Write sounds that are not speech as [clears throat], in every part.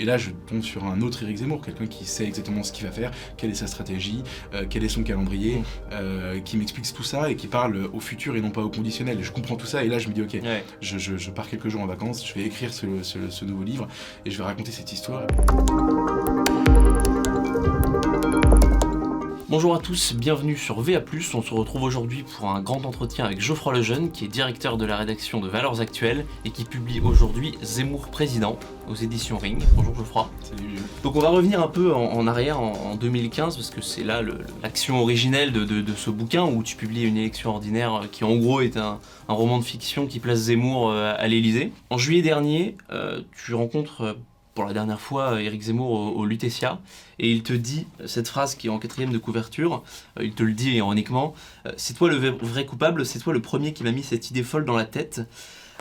Et là, je tombe sur un autre Éric Zemmour, quelqu'un qui sait exactement ce qu'il va faire, quelle est sa stratégie, euh, quel est son calendrier, Mm. euh, qui m'explique tout ça et qui parle au futur et non pas au conditionnel. Je comprends tout ça et là, je me dis, ok, Ouais. je, je- je pars quelques jours en vacances, je vais écrire ce, ce- ce nouveau livre et je vais raconter cette histoire. Bonjour à tous, bienvenue sur VA+. On se retrouve aujourd'hui pour un grand entretien avec Geoffroy Lejeune, qui est directeur de la rédaction de Valeurs Actuelles et qui publie aujourd'hui Zemmour Président aux éditions Ring. Bonjour Geoffroy. Salut. Donc on va revenir un peu en, en arrière, en, en 2015, parce que c'est là l'action originelle de, de- de ce bouquin où tu publies une élection ordinaire qui en gros est un, un roman de fiction qui place Zemmour euh, à l'Élysée. En juillet dernier, euh, tu rencontres pour la dernière fois euh, Éric Zemmour au, au et il te dit cette phrase qui est en quatrième de couverture, euh, il te le dit ironiquement, euh, c'est toi le vrai coupable, c'est toi le premier qui m'a mis cette idée folle dans la tête.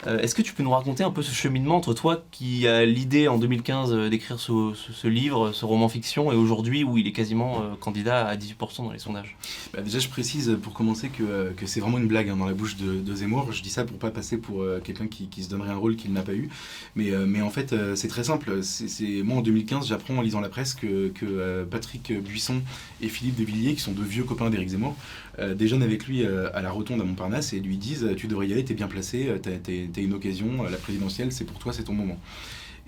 Euh, Est-ce que tu peux nous raconter un peu ce cheminement entre toi qui a l'idée en 2015 euh, d'écrire ce, ce- livre, ce roman fiction, et aujourd'hui où il est quasiment euh, candidat à 18% dans les sondages? Bah, déjà, je précise pour commencer que, que c'est vraiment une blague hein, dans la bouche de, Zemmour. Je dis ça pour pas passer pour quelqu'un qui, se donnerait un rôle qu'il n'a pas eu. Mais, mais en fait, c'est très simple. C'est, Moi, en 2015, j'apprends en lisant la presse que, que Patrick Buisson et Philippe de Villiers, qui sont deux vieux copains d'Éric Zemmour, déjeunent avec lui à la rotonde à Montparnasse et lui disent Tu devrais y aller, t'es bien placé, t'as, une occasion, euh, la présidentielle, c'est pour toi, c'est ton moment.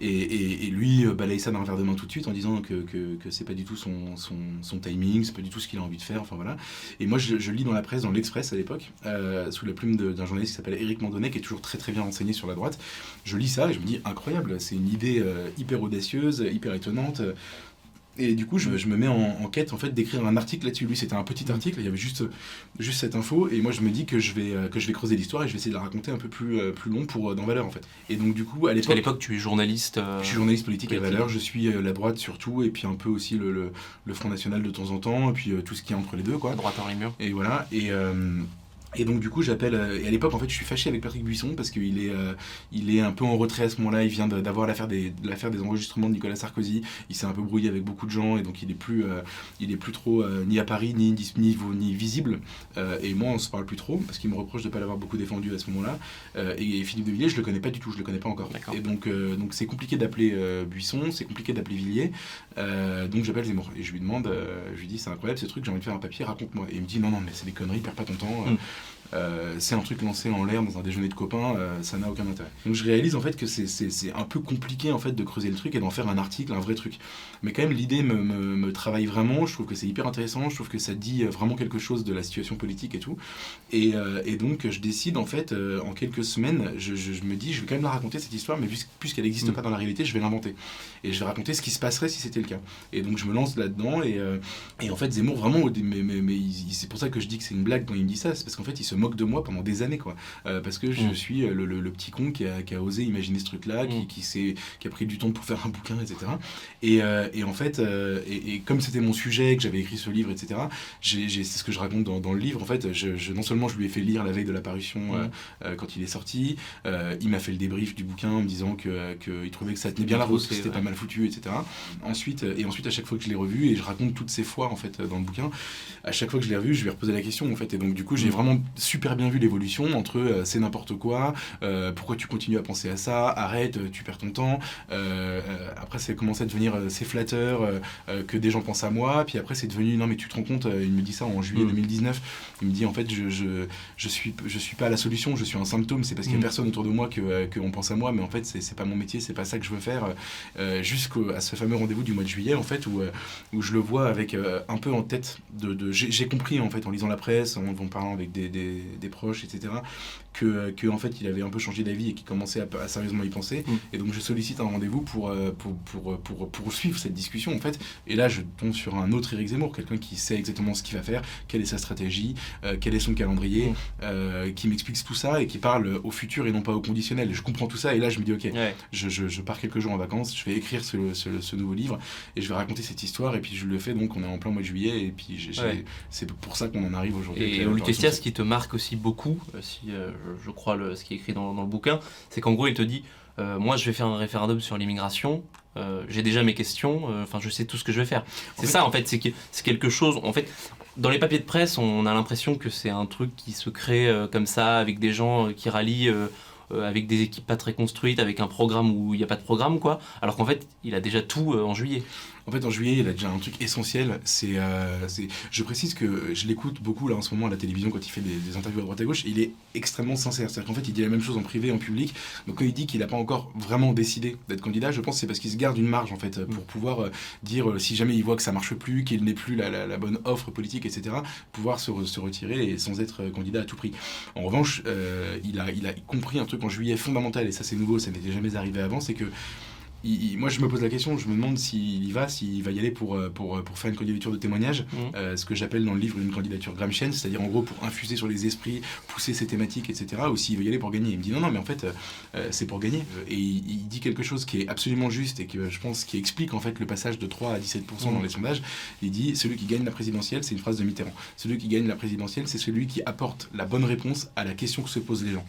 Et, et- lui euh, balaye ça d'un revers de main tout de suite en disant que, que, c'est pas du tout son, son, timing, c'est pas du tout ce qu'il a envie de faire, enfin voilà. Et moi, je, lis dans la presse, dans l'Express à l'époque, euh, sous la plume d'un journaliste qui s'appelle Éric Mandonnet, qui est toujours très très bien renseigné sur la droite. Je lis ça et je me dis incroyable, c'est une idée hyper audacieuse, hyper étonnante. Et du coup, je, je me mets en, en quête en fait d'écrire un article là-dessus. Lui, c'était un petit article, il y avait juste, juste cette info, et moi je me dis que je vais, euh, que je vais creuser l'histoire et je vais essayer de la raconter un peu plus, euh, plus long pour euh, dans Valeur en fait. Et donc du coup, à Parce qu'à l'époque, l'époque, tu es journaliste. euh, je suis journaliste politique à politique. Valeur, je suis euh, la droite surtout, et puis un peu aussi le, le, le Front National de temps en temps, et puis euh, tout ce qui est entre les deux quoi. droite en les murs. Et voilà. Et, et donc du coup j'appelle euh, et à l'époque en fait je suis fâché avec Patrick Buisson parce qu'il est euh, il est un peu en retrait à ce moment-là. Il vient d'avoir l'affaire des l'affaire des enregistrements de Nicolas Sarkozy. Il s'est un peu brouillé avec beaucoup de gens et donc il est plus euh, il est plus trop euh, ni à Paris ni ni, ni visible. Et moi on se parle plus trop parce qu'il me reproche de pas l'avoir beaucoup défendu à ce moment-là. Euh, et, Philippe de Villiers je le connais pas du tout, je le connais pas encore. Et donc donc c'est compliqué d'appeler Buisson, c'est compliqué d'appeler Villiers. Donc j'appelle Zemmour et je lui demande, je lui dis c'est incroyable ce truc, j'ai envie de faire un papier, raconte-moi. Et il me dit non non mais c'est des conneries, perds pas ton temps. Mm. Euh, c'est un truc lancé en l'air dans un déjeuner de copains, euh, ça n'a aucun intérêt. Donc je réalise en fait que c'est- un peu compliqué en fait de creuser le truc et d'en faire un article, un vrai truc. Mais quand même l'idée me, me- me travaille vraiment, je trouve que c'est hyper intéressant, je trouve que ça dit euh, vraiment quelque chose de la situation politique et tout. Et, euh, et donc je décide en fait en quelques semaines, je, je- je me dis je vais quand même la raconter cette histoire, mais puisque- puisqu'elle n'existe Mm. pas dans la réalité, je vais l'inventer. Et je vais raconter ce qui se passerait si c'était le cas. Et donc je me lance là-dedans et, et en fait Zemmour vraiment, mais, c'est pour ça que je dis que c'est une blague quand il me dit ça, c'est parce qu'en fait il se moque de moi pendant des années quoi. Euh, parce que je Mm. suis euh, le, le- le petit con qui a, qui a osé imaginer ce truc-là, qui, Mm. qui, s'est- qui a pris du temps pour faire un bouquin, etc. Et, euh, et en fait, euh, et, et comme c'était mon sujet, que j'avais écrit ce livre, etc., c'est ce que je raconte dans, dans le livre. En fait, je, je- non seulement je lui ai fait lire la veille de la parution euh, Mm. euh, quand il est sorti, il m'a fait le débrief du bouquin en me disant que, que il trouvait que ça tenait bien la route, que c'était ouais. pas mal foutu, etc. Ensuite, et ensuite, à chaque fois que je l'ai revu, et je raconte toutes ces fois en fait dans le bouquin, à chaque fois que je l'ai revu, je lui ai reposé la question en fait. Et donc, du coup, j'ai Mm. vraiment super bien vu l'évolution entre euh, c'est n'importe quoi, euh, pourquoi tu continues à penser à ça, arrête, euh, tu perds ton temps. Euh, après, c'est commencé à devenir c'est flatteur que des gens pensent à moi. Puis après, c'est devenu non, mais tu te rends compte, il me dit ça en juillet Mm. 2019. Il me dit en fait, je, je, je, suis, je suis pas la solution, je suis un symptôme. C'est parce qu'il y a Mm. personne autour de moi que qu'on pense à moi, mais en fait, c'est pas mon métier, c'est pas ça que je veux faire. Jusqu'à ce fameux rendez-vous du mois de juillet, en fait, où, où je le vois avec un peu en tête de. de j'ai j'ai compris en fait en lisant la presse, en, en parlant avec des, des, des proches, etc., que, que en fait il avait un peu changé d'avis et qu'il commençait à, à sérieusement y penser. Mm. Et donc je sollicite un rendez-vous pour, euh, pour, pour, pour, poursuivre cette discussion en fait. Et là je tombe sur un autre Éric Zemmour, quelqu'un qui sait exactement ce qu'il va faire, quelle est sa stratégie, euh, quel est son calendrier, Mm. euh, qui m'explique tout ça et qui parle au futur et non pas au conditionnel. Et je comprends tout ça et là je me dis ok, Ouais. je, je, je pars quelques jours en vacances, je vais écrire ce, ce, ce nouveau livre et je vais raconter cette histoire et puis je le fais donc on est en plein mois de juillet et puis Ouais. c'est pour ça qu'on en arrive aujourd'hui. Et Lutetia, parution. ce qui te marque aussi beaucoup, euh, si euh, je, je crois le, ce qui est écrit dans, dans le bouquin, c'est qu'en gros, il te dit euh, Moi, je vais faire un référendum sur l'immigration, euh, j'ai déjà mes questions, euh, enfin, je sais tout ce que je vais faire. C'est ça, en fait, c'est que- c'est quelque chose. En fait, dans les papiers de presse, on a l'impression que c'est un truc qui se crée comme ça, avec des gens qui rallient. avec des équipes pas très construites, avec un programme où il n'y a pas de programme, quoi. Alors qu'en fait, il a déjà tout en juillet. En fait, en juillet, il a déjà un truc essentiel. C'est, euh, je précise que je l'écoute beaucoup là en ce moment à la télévision quand il fait des, interviews à droite à gauche. Il est extrêmement sincère. C'est-à-dire qu'en fait, il dit la même chose en privé, en public. Donc quand il dit qu'il n'a pas encore vraiment décidé d'être candidat, je pense que c'est parce qu'il se garde une marge en fait pour pouvoir euh, dire euh, si jamais il voit que ça marche plus, qu'il n'est plus la, bonne offre politique, etc. Pouvoir se, se, retirer et sans être candidat à tout prix. En revanche, il a, il a compris un truc en juillet fondamental et ça c'est nouveau, ça n'était jamais arrivé avant, c'est que moi, je me pose la question, je me demande s'il y va, s'il va y aller pour, euh, pour, euh, pour faire une candidature de témoignage, mmh. euh, ce que j'appelle dans le livre une candidature Gramscienne, c'est-à-dire en gros pour infuser sur les esprits, pousser ses thématiques, etc. Ou s'il va y aller pour gagner. Il me dit non, non, mais en fait, c'est pour gagner. Et il, dit quelque chose qui est absolument juste et que je pense qui explique en fait le passage de 3 à 17% dans mmh. les sondages. Il dit celui qui gagne la présidentielle, c'est une phrase de Mitterrand. Celui qui gagne la présidentielle, c'est celui qui apporte la bonne réponse à la question que se posent les gens.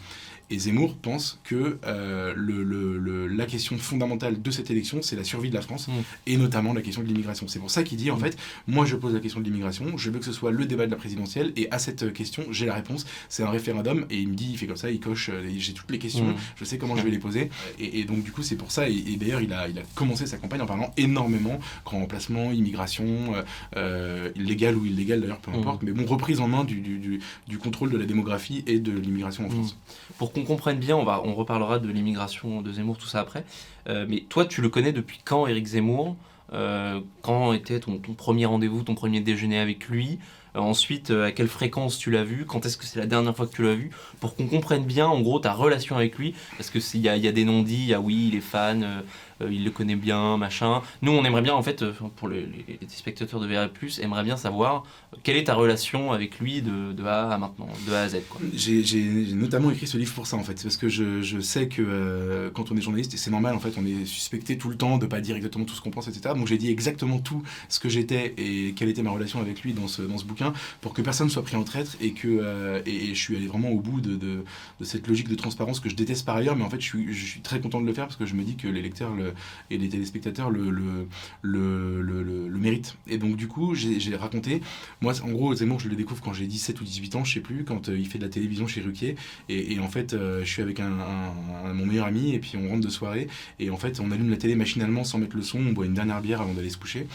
Et Zemmour pense que euh, le, la question fondamentale de cette élection, c'est la survie de la France, mm. et notamment la question de l'immigration. C'est pour ça qu'il dit, en mm. fait, moi je pose la question de l'immigration, je veux que ce soit le débat de la présidentielle, et à cette question, j'ai la réponse, c'est un référendum, et il me dit, il fait comme ça, il coche, euh, j'ai toutes les questions, mm. je sais comment je vais les poser, et, donc du coup c'est pour ça, et, d'ailleurs il a, il a commencé sa campagne en parlant énormément grand remplacement, immigration, euh, illégal ou illégal d'ailleurs, peu importe, mais bon, reprise en main du, du, du, contrôle de la démographie et de l'immigration en France. Pour qu'on comprenne bien, on, va, on reparlera de l'immigration de Zemmour, tout ça après. Euh, mais toi, tu le connais depuis quand, Éric Zemmour? Euh, Quand était ton, premier rendez-vous, ton premier déjeuner avec lui? Euh, ensuite, à quelle fréquence tu l'as vu? Quand est-ce que c'est la dernière fois que tu l'as vu? Pour qu'on comprenne bien, en gros, ta relation avec lui. Parce que s'il y, y a, des non-dits, il y a oui, il est fan, il le connaît bien, machin. Nous, on aimerait bien, en fait, euh, pour les, spectateurs de VR+, aimerait bien savoir quelle est ta relation avec lui de, A à maintenant, de A à Z. J'ai notamment écrit ce livre pour ça, en fait. parce que je, sais que euh, quand on est journaliste, et c'est normal, en fait, on est suspecté tout le temps de pas dire exactement tout ce qu'on pense, etc. Donc j'ai dit exactement tout ce que j'étais et quelle était ma relation avec lui dans ce, bouquin pour que personne soit pris en traître et que et, je suis allé vraiment au bout de, de, de, cette logique de transparence que je déteste par ailleurs, mais en fait, je suis, je suis très content de le faire parce que je me dis que les lecteurs le, et les téléspectateurs le, le, le, le, méritent. Et donc, du coup, j'ai raconté. Moi, en gros, Zemmour, je le découvre quand j'ai 17 ou 18 ans, je sais plus, quand euh, il fait de la télévision chez Ruquier. Et, en fait, euh, je suis avec un, mon meilleur ami, et puis on rentre de soirée. Et en fait, on allume la télé machinalement sans mettre le son, on boit une dernière bière avant d'aller se coucher.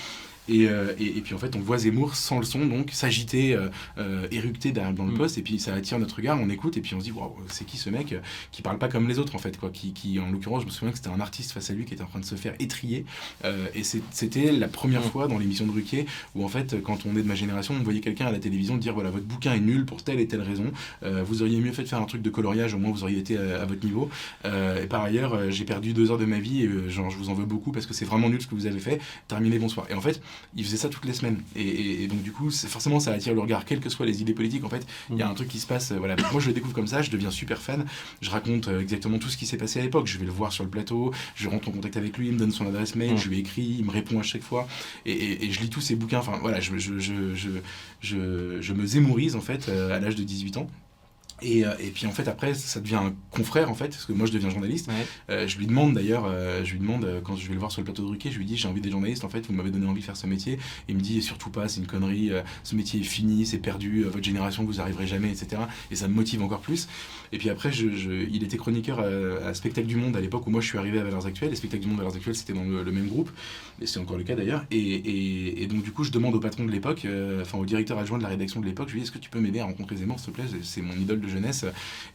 Euh, et, et, puis en fait, on voit Zemmour sans le son, donc s'agiter, euh, euh éructer dans le mm. poste, et puis ça attire notre regard, on écoute, et puis on se dit, waouh, c'est qui ce mec qui parle pas comme les autres en fait, quoi, qui, qui en l'occurrence, je me souviens que c'était un artiste face à lui qui était en train de se faire étrier, euh, et c'était la première mm. fois dans l'émission de Ruquier où en fait, quand on est de ma génération, on voyait quelqu'un à la télévision dire, voilà, votre bouquin est nul pour telle et telle raison, vous auriez mieux fait de faire un truc de coloriage, au moins vous auriez été à, votre niveau, et par ailleurs, j'ai perdu deux heures de ma vie, et genre, je vous en veux beaucoup parce que c'est vraiment nul ce que vous avez fait, terminez, bonsoir. Et en fait, il faisait ça toutes les semaines. Et, donc, du coup, forcément, ça attire le regard, quelles que soient les idées politiques. En fait, il y a un truc qui se passe. Euh, voilà. Moi, je le découvre comme ça, je deviens super fan. Je raconte euh, exactement tout ce qui s'est passé à l'époque. Je vais le voir sur le plateau, je rentre en contact avec lui, il me donne son adresse mail, je lui écris, il me répond à chaque fois. Et, je lis tous ses bouquins. Enfin, voilà, je, je, je, je, je me zémourise, en fait, euh, à l'âge de 18 ans. Et, euh, et, puis en fait après ça devient un confrère en fait parce que moi je deviens journaliste. Euh, je lui demande d'ailleurs, euh, je lui demande quand je vais le voir sur le plateau de Ruquier, je lui dis j'ai envie d'être journaliste en fait, vous m'avez donné envie de faire ce métier. il me dit surtout pas, c'est une connerie, ce métier est fini, c'est perdu, votre génération vous arriverez jamais, etc. Et ça me motive encore plus. Et puis après je, je, il était chroniqueur à, Spectacle du Monde à l'époque où moi je suis arrivé à Valeurs Actuelles. Et Spectacle du Monde Valeurs Actuelles c'était dans le, même groupe, et c'est encore le cas d'ailleurs. Et, et, et, donc du coup je demande au patron de l'époque, enfin au directeur adjoint de la rédaction de l'époque, je lui dis est-ce que tu peux m'aider à rencontrer Zemmour s'il te plaît, c'est mon idole de jeunesse.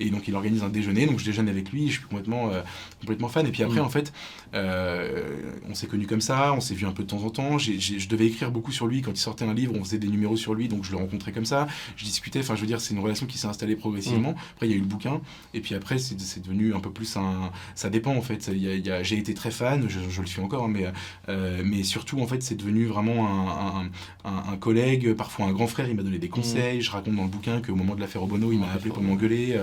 Et donc il organise un déjeuner, donc je déjeune avec lui, je suis complètement, euh, complètement fan. Et puis après, mm. en fait, euh, on s'est connus comme ça, on s'est vu un peu de temps en temps. je devais écrire beaucoup sur lui quand il sortait un livre, on faisait des numéros sur lui, donc je le rencontrais comme ça. Je discutais, enfin je veux dire, c'est une relation qui s'est installée progressivement. Mm. Après, il y a eu le bouquin, et puis après, c'est devenu un peu plus un. Ça dépend en fait. J'ai été très fan, je, le suis encore, mais, euh, mais surtout, en fait, c'est devenu vraiment un, un, collègue, parfois un grand frère. Il m'a donné des mm. conseils. Je raconte dans le bouquin qu'au moment de l'affaire Obono, il m'a appelé pour m'engueuler.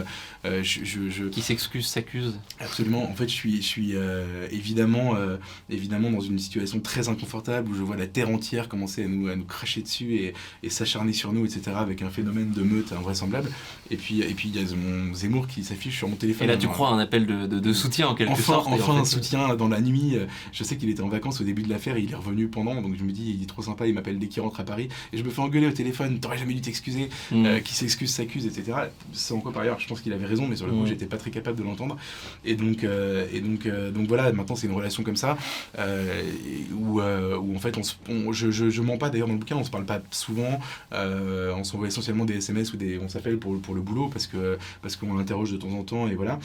Euh, je, Qui s'excuse, s'accuse. Absolument. En fait, je suis, je suis euh, évidemment, euh, évidemment dans une situation très inconfortable où je vois la terre entière commencer à nous, à nous cracher dessus et, et s'acharner sur nous, etc., avec un phénomène de meute invraisemblable. Et puis, et puis il y a mon Zemmour qui s'affiche sur mon téléphone. Et là, tu crois un appel de, de, soutien en quelque enfin, sorte Enfin, un soutien dans la nuit. Je sais qu'il était en vacances au début de l'affaire et il est revenu pendant, donc je me dis, il est trop sympa, il m'appelle dès qu'il rentre à Paris. Et je me fais engueuler au téléphone, t'aurais jamais dû t'excuser, mm. qui s'excuse s'accuse, etc. en quoi par ailleurs je pense qu'il avait raison, mais sur le coup j'étais pas très capable de l'entendre. Et donc, euh, et donc, euh, donc voilà, maintenant c'est une relation comme ça, euh, où, où en fait on, se- on- je, je, je mens pas d'ailleurs dans le bouquin, on se parle pas souvent, on s'envoie essentiellement des SMS ou des, on s'appelle pour, pour le boulot parce que parce qu'on l'interroge de temps en temps et voilà.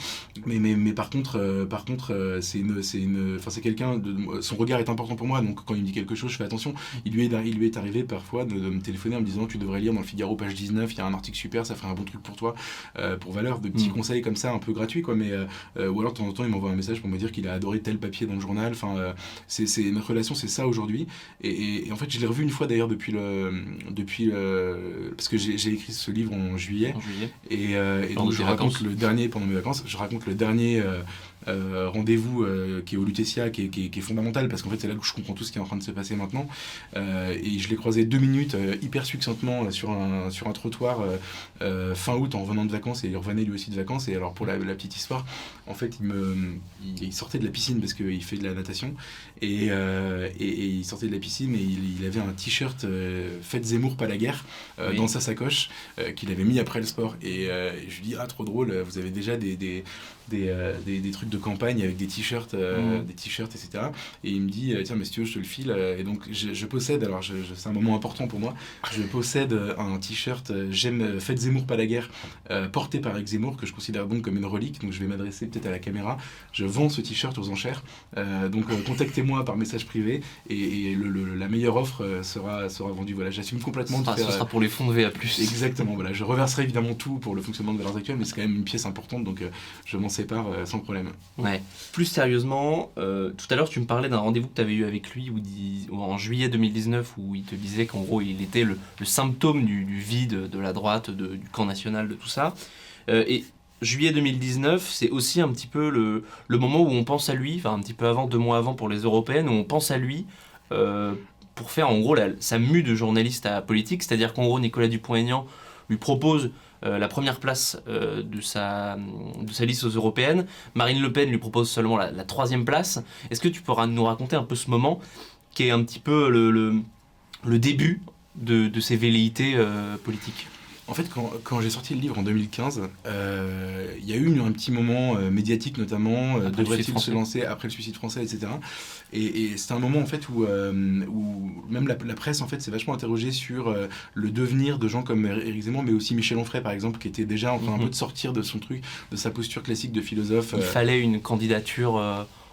Mais, mais, mais par contre, par contre, c'est une, c'est une, enfin c'est quelqu'un, de- son regard est important pour moi, donc quand il me dit quelque chose, je fais attention. Il lui est, il lui est arrivé parfois de, de me téléphoner en me disant tu devrais lire dans le Figaro page 19, il y a un article super, ça ferait un bon truc pour toi, euh, pour valeur, de petits Mm. conseils comme ça, un peu gratuits quoi. Mais euh, euh, ou alors de temps en temps il m'envoie un message pour me dire qu'il a adoré tel papier dans le journal. Enfin, c'est, notre relation, c'est ça aujourd'hui. Et, et- et en fait, je l'ai revu une fois d'ailleurs depuis le, depuis le, parce que j'ai, écrit ce livre en juillet. En juillet. Et, donc je raconte le dernier pendant mes vacances, je raconte le dernier euh, rendez-vous euh, qui est au Lutetia, qui est, qui est- qui est fondamental parce qu'en fait c'est là où je comprends tout ce qui est en train de se passer maintenant. Euh, et je l'ai croisé deux minutes hyper succinctement sur un, sur un trottoir fin août en revenant de vacances et il revenait lui aussi de vacances. Et alors pour la, la petite histoire, en fait il, me, il, sortait de la piscine parce qu'il fait de la natation et, et, et il sortait de la piscine et il, il avait un t-shirt Faites Zemmour pas la guerre Oui. dans sa sacoche qu'il avait mis après le sport. Et, et je lui dis, ah, trop drôle, vous avez déjà des, des, des, euh, des, des trucs de campagne avec des t-shirts, euh, Mhm. des t-shirts, etc. Et il me dit, euh, tiens, mais si tu veux, je te le file. Et donc, je, je possède, alors je, je- c'est un moment important pour moi, je possède un t-shirt, j'aime, Faites Zemmour, pas la guerre, porté par Eric Zemmour, que je considère donc comme une relique. Donc, je vais m'adresser peut-être à la caméra. Je vends ce t-shirt aux enchères. Donc, contactez-moi par message privé et, et le- le- la meilleure offre sera, sera vendue. Voilà, j'assume complètement Ah, faire. ce sera pour les fonds de VA+. Exactement, voilà. Je reverserai évidemment tout pour le fonctionnement de Valeurs Actuelles, mais c'est quand même une pièce importante, donc je m'en sépare euh, sans problème. Ouais. Plus sérieusement, euh, tout à l'heure tu me parlais d'un rendez-vous que tu avais eu avec lui où en juillet 2019 où il te disait qu'en gros il était le, le symptôme du, du vide de la droite, de- du camp national, de tout ça. Euh, et juillet 2019, c'est aussi un petit peu le, le moment où on pense à lui, enfin un petit peu avant, deux mois avant pour les européennes, où on pense à lui euh, pour faire en gros la- sa mue de journaliste à politique, c'est-à-dire qu'en gros Nicolas Dupont-Aignan lui propose la première place euh, de, sa, de sa liste aux européennes. Marine Le Pen lui propose seulement la, troisième place. Est-ce que tu pourras nous raconter un peu ce moment qui est un petit peu le, le, le début de, de ces velléités euh, politiques? En fait, quand, quand j'ai sorti le livre en 2015, euh, il y a eu un petit moment euh, médiatique notamment, euh, devrait-il se lancer après le suicide français, etc. Et, et c'était un moment en fait où, euh, où même la, la presse en fait s'est vachement interrogée sur le devenir de gens comme Éric Zemmour, mais aussi Michel Onfray par exemple, qui était déjà en train un Mhm. peu de sortir de son truc, de sa posture classique de philosophe. Il fallait une candidature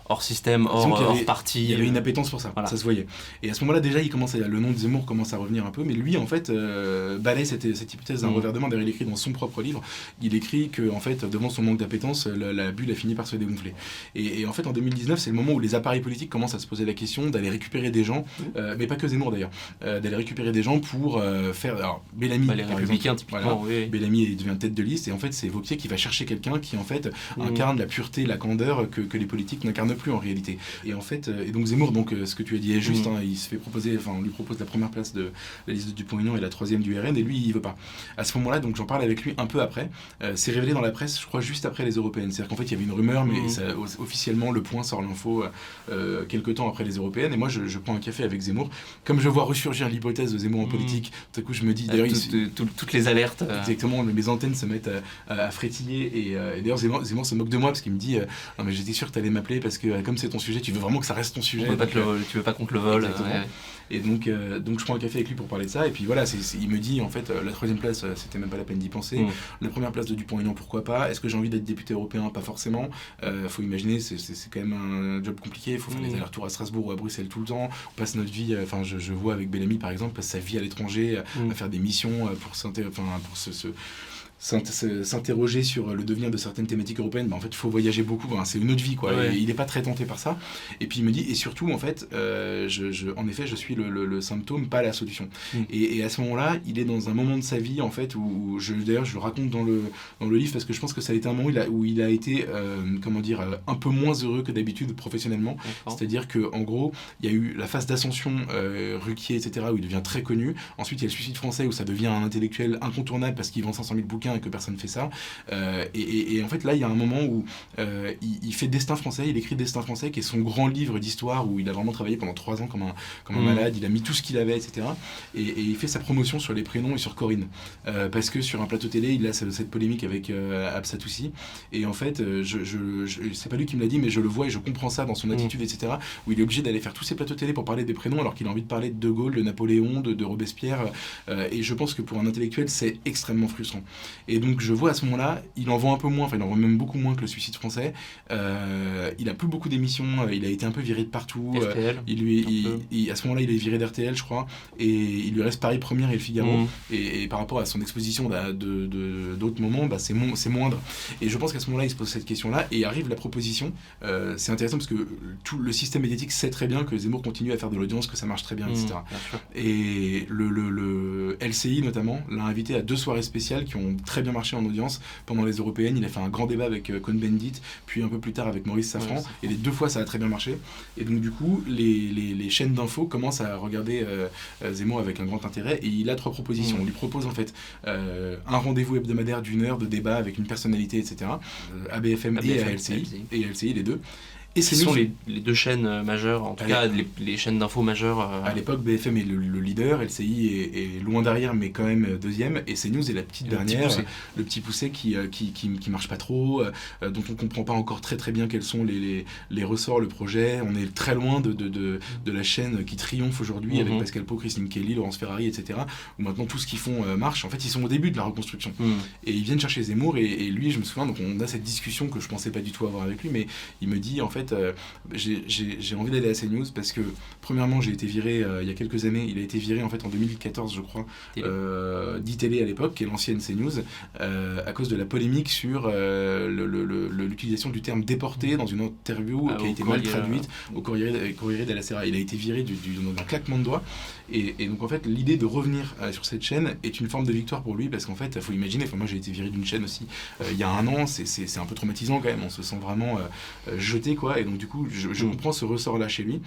hors système, hors, avait- parti. Il y avait une euh, appétence pour ça, Voilà. ça se voyait. Et à ce moment-là, déjà, il commençait, le nom de Zemmour commence à revenir un peu, mais lui, en fait, euh, balaye cette, cette hypothèse d'un Mhm. revers de main. D'ailleurs, il écrit dans son propre livre, il écrit que, en fait, devant son manque d'appétence, la, la bulle a fini par se dégonfler. Et, et en fait, en 2019, c'est le moment où les appareils politiques commencent à se poser la question d'aller récupérer des gens, Mhm. euh, mais pas que Zemmour d'ailleurs, euh, d'aller récupérer des gens pour faire. Alors, Bellamy, bah, les par républicains, exemple, typiquement, voilà. oui. Bellamy il devient tête de liste et en fait c'est Vauquier qui va chercher quelqu'un qui en fait Mhm. incarne la pureté, la candeur que, que les politiques n'incarnent plus en réalité. Et en fait, euh, et donc Zemmour, donc euh, ce que tu as dit est juste, Mhm. hein, il se fait proposer, enfin on lui propose la première place de la liste de Dupont-Aignan et la troisième du RN et lui il veut pas. À ce moment-là, donc j'en parle avec lui un peu après. Euh, c'est révélé dans la presse, je crois juste après les européennes. C'est-à-dire qu'en fait il y avait une rumeur, mais ça- o- officiellement le point sort l'info euh, quelques temps après les européennes. Et moi je, je prends un café avec Zemmour. Comme je vois ressurgir l'hypothèse de Zemmour en Mhm. politique, tout à coup je me dis, d'ailleurs il- toutes, les alertes. euh, Exactement, mes antennes se mettent à, à- à frétiller et, et d'ailleurs Zemmour, Zemmour se moque de moi parce qu'il me dit non mais j'étais sûr que tu allais m'appeler parce que euh, comme c'est ton sujet, tu veux vraiment que ça reste ton on sujet. Donc, te le- euh, tu veux pas contre le vol. Exactement. ouais. et donc, euh, donc je prends un café avec lui pour parler de ça et puis voilà, il me dit en fait euh, la troisième place, euh, c'était même pas la peine d'y penser. Mm. La première place de Dupont-Aignan, pourquoi pas? Est-ce que j'ai envie d'être député européen? Pas forcément. Euh, faut imaginer, c'est- quand même un job compliqué. Il faut faire Mm. des allers-retours à Strasbourg ou à Bruxelles tout le temps. On passe notre vie, euh, enfin je, je vois avec Bellamy par exemple, passe sa vie à l'étranger, euh, Mm. à faire des missions euh, pour enfin, pour se- s'interroger sur le devenir de certaines thématiques européennes, bah, en fait, il faut voyager beaucoup. C'est une autre vie, quoi. Ouais. Et il n'est pas très tenté par ça. Et puis il me dit, et surtout, en fait, euh, je, je- en effet, je suis le, le- le symptôme, pas la solution. Mm. Et, et à ce moment-là, il est dans un moment de sa vie, en fait, où, je, d'ailleurs, je le raconte dans le, dans le livre parce que je pense que ça a été un moment où il a, où il a été, euh, comment dire, euh, un peu moins heureux que d'habitude professionnellement. C'est-à-dire que en gros, il y a eu la phase d'ascension, euh, Ruquier, etc., où il devient très connu. Ensuite, il y a le suicide français où ça devient un intellectuel incontournable parce qu'il vend 500 000 bouquins et que personne ne fait ça. Et, en fait, là, il y a un moment où il, fait Destin français, il écrit Destin français, qui est son grand livre d'histoire où il a vraiment travaillé pendant trois ans comme un, comme un mm. malade, il a mis tout ce qu'il avait, etc. Et, il fait sa promotion sur les prénoms et sur Corinne. parce que sur un plateau télé, il a cette polémique avec Absatoussi. Et en fait, je, je, c'est pas lui qui me l'a dit, mais je le vois et je comprends ça dans son mm. attitude, etc. Où il est obligé d'aller faire tous ses plateaux télé pour parler des prénoms alors qu'il a envie de parler de De Gaulle, de Napoléon, de, Robespierre. Euh, et je pense que pour un intellectuel, c'est extrêmement frustrant. Et donc je vois à ce moment-là, il en vend un peu moins, enfin il en vend même beaucoup moins que le suicide français. Euh, il a plus beaucoup d'émissions, euh, il a été un peu viré de partout. il lui, à ce moment-là, il est viré d'RTL, je crois. Et il lui reste Paris Première et le Figaro. Mm. Et, par rapport à son exposition d'autres de, moments, bah, c'est moindre. Et je pense qu'à ce moment-là, il se pose cette question-là et arrive la proposition. c'est intéressant parce que tout le système médiatique sait très bien que Zemmour continue à faire de l'audience, que ça marche très bien, etc. Mmh, et le, le, LCI notamment l'a invité à deux soirées spéciales qui ont très bien marché en audience pendant les européennes. Il a fait un grand débat avec euh, Cohn-Bendit, puis un peu plus tard avec Maurice Safran, et les deux fois ça a très bien marché. Et donc du coup, les, les, chaînes d'infos commencent à regarder euh, euh, Zemmour avec un grand intérêt, et il a trois propositions. Mmh. On lui propose en fait un rendez-vous hebdomadaire d'une heure de débat avec une personnalité, etc. à BFM, et à LCI, et LCI les deux. Et ce sont les, deux chaînes euh, majeures, en tout cas les, chaînes d'infos majeures. Euh, à l'époque, BFM est le, leader, LCI est, loin derrière, mais quand même deuxième, et CNews est la petite dernière, le petit, poussé qui, euh, qui, qui, marche pas trop, dont on comprend pas encore très très bien quels sont les, les, ressorts, le projet. On est très loin de, de, de, de la chaîne qui triomphe aujourd'hui avec mhm. Pascal Pau, Christine Kelly, Laurence Ferrari, etc. Où maintenant tout ce qu'ils font marche. En fait, ils sont au début de la reconstruction. Mhm. Et ils viennent chercher Zemmour, et, et, lui, je me souviens, donc on a cette discussion que je pensais pas du tout avoir avec lui, mais il me dit en fait, euh, j'ai envie d'aller à CNews parce que, premièrement, j'ai été viré euh, il y a quelques années. Il a été viré en fait en 2014, je crois, euh, d'ITélé à l'époque, qui est l'ancienne CNews, à cause de la polémique sur l'utilisation du terme déporté dans une interview ah, qui a été mal traduite au Corriere, Corriere della Sera. Il a été viré d'un claquement de doigts. Et, donc, en fait, l'idée de revenir sur cette chaîne est une forme de victoire pour lui parce qu'en fait, il faut imaginer, moi j'ai été viré d'une chaîne aussi il y a un an, c'est un peu traumatisant quand même. On se sent vraiment jeté, quoi. Et donc, du coup, je, je comprends ce ressort-là chez lui.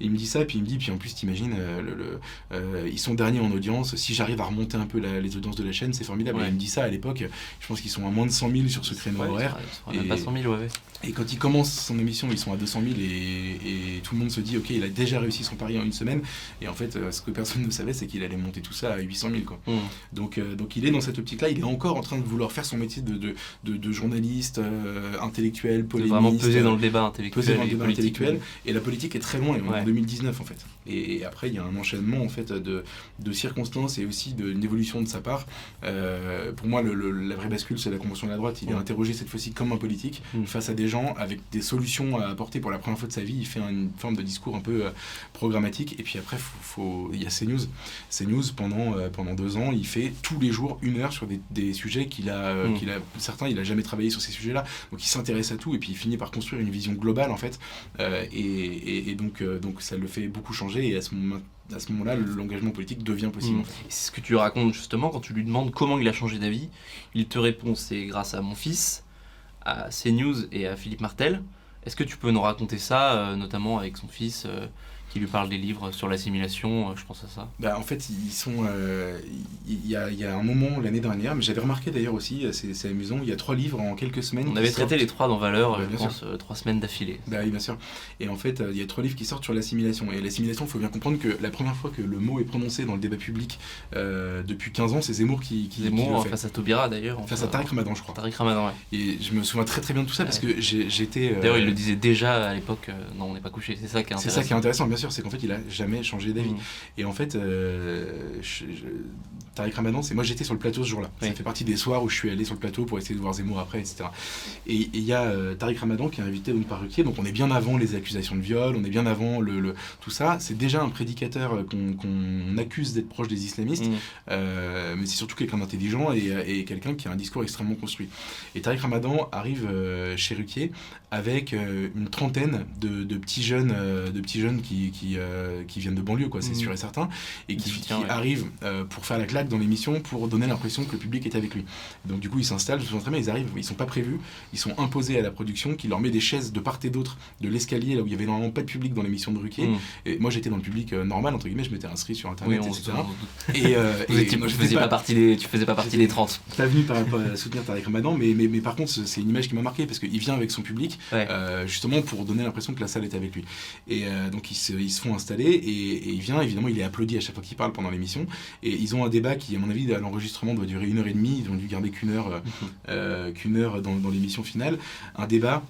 Et il me dit ça, puis il me dit, puis en plus, t'imagines, euh, le, euh, ils sont derniers en audience. Si j'arrive à remonter un peu les audiences de la chaîne, c'est formidable. il me dit ça à l'époque. Je pense qu'ils sont à moins de 100 000 sur ce créneau horaire. Et, pas 100 000, ouais. Et quand il commence son émission, ils sont à 200 000 et, tout le monde se dit, ok, il a déjà réussi son pari en une semaine. Et en fait, euh, ce que personne [laughs] ne savait, c'est qu'il allait monter tout ça à 800 000. Quoi. Mm. Donc, donc il est dans cette optique-là. Il est encore en train de vouloir faire son métier de, de, de, journaliste intellectuel, polémiste. Vraiment peser dans le débat intellectuel intellectuel. Et la politique est très loin, en 2019 en fait. Et, après, il y a un enchaînement en fait de, de circonstances et aussi d'une évolution de sa part. Euh, pour moi, le, la vraie bascule, c'est la convention de la droite. Il est interrogé cette fois-ci comme un politique mm. face à des gens avec des solutions à apporter pour la première fois de sa vie. Il fait une forme de discours un peu euh, programmatique. Et puis après, faut, il y a CNews. CNews, pendant, euh, pendant deux ans, il fait tous les jours une heure sur des, des sujets qu'il a, mm. qu'il a. Certains, il a jamais travaillé sur ces sujets-là. Donc il s'intéresse à tout et puis il finit par construire une vision globale en fait euh, et, donc, euh, donc ça le fait beaucoup changer et à ce moment à ce moment-là, l'engagement politique devient possible. Mmh. C'est ce que tu racontes justement quand tu lui demandes comment il a changé d'avis. Il te répond c'est grâce à mon fils, à CNews et à Philippe Martel. Est-ce que tu peux nous raconter ça, euh, notamment avec son fils qui lui parle des livres sur l'assimilation, euh, je pense à ça. Bah, en fait, ils sont. Euh, il y, a, y, a, un moment l'année dernière, mais j'avais remarqué d'ailleurs aussi, euh, c'est amusant, il y a trois livres en quelques semaines. On avait traité les trois dans Valeur, je pense, trois semaines d'affilée. Bah, oui, bien sûr. Et en fait, il y a trois livres qui sortent sur l'assimilation. Et l'assimilation, il faut bien comprendre que la première fois que le mot est prononcé dans le débat public depuis 15 ans, c'est Zemmour qui, qui, Zemmour, face à Taubira d'ailleurs. Face à Tariq Ramadan, je crois. Tariq Ramadan, ouais. Et je me souviens très très bien de tout ça parce que j'étais. D'ailleurs, il le disait déjà à l'époque, non, on n'est pas couché, c'est ça qui est intéressant. C'est ça qui est intéressant, bien sûr, c'est qu'en fait, il a jamais changé d'avis. Mm. Et en fait, euh, Tariq Ramadan, c'est moi j'étais sur le plateau ce jour-là. Ça fait partie des soirs où je suis allé sur le plateau pour essayer de voir Zemmour après, etc. Et il y a euh, Tariq Ramadan qui est invité une paruquier, donc on est bien avant les accusations de viol, on est bien avant le, tout ça. C'est déjà un prédicateur euh, qu'on accuse d'être proche des islamistes, mm. euh, mais c'est surtout quelqu'un d'intelligent et, quelqu'un qui a un discours extrêmement construit. Et Tariq Ramadan arrive chez Ruquier avec une trentaine de, petits jeunes, de petits jeunes qui, qui, qui viennent de banlieue, quoi, c'est Mhm. sûr et certain, et qui, soutien, qui ouais. arrivent pour faire la claque dans l'émission, pour donner l'impression que le public est avec lui. Donc du coup, ils s'installent, je me souviens très bien, ils arrivent, ils sont pas prévus, ils sont imposés à la production, qui leur met des chaises de part et d'autre de l'escalier, là où il y avait normalement pas de public dans l'émission de Ruquier. Mm. Et moi, j'étais dans le public euh, normal, entre guillemets, je m'étais inscrit sur Oui, Internet, on, etc. Et, euh, [laughs] vous et étiez- moi, j'étais faisais pas partie des, tu faisais pas partie des 30. pas venu par [laughs] à soutenir Tariq Ramadan, mais, mais, mais par contre, c'est une image qui m'a marqué parce qu'il vient avec son public, Ouais. euh, justement pour donner l'impression que la salle est avec lui. Et euh, donc ils se, ils se font installer et, et il vient, évidemment, il est applaudi à chaque fois qu'il parle pendant l'émission. Et ils ont un débat qui, à mon avis, à l'enregistrement doit durer une heure et demie. Ils ont dû garder qu'une heure, [laughs] euh, euh, qu'une heure dans, dans l'émission finale. Un débat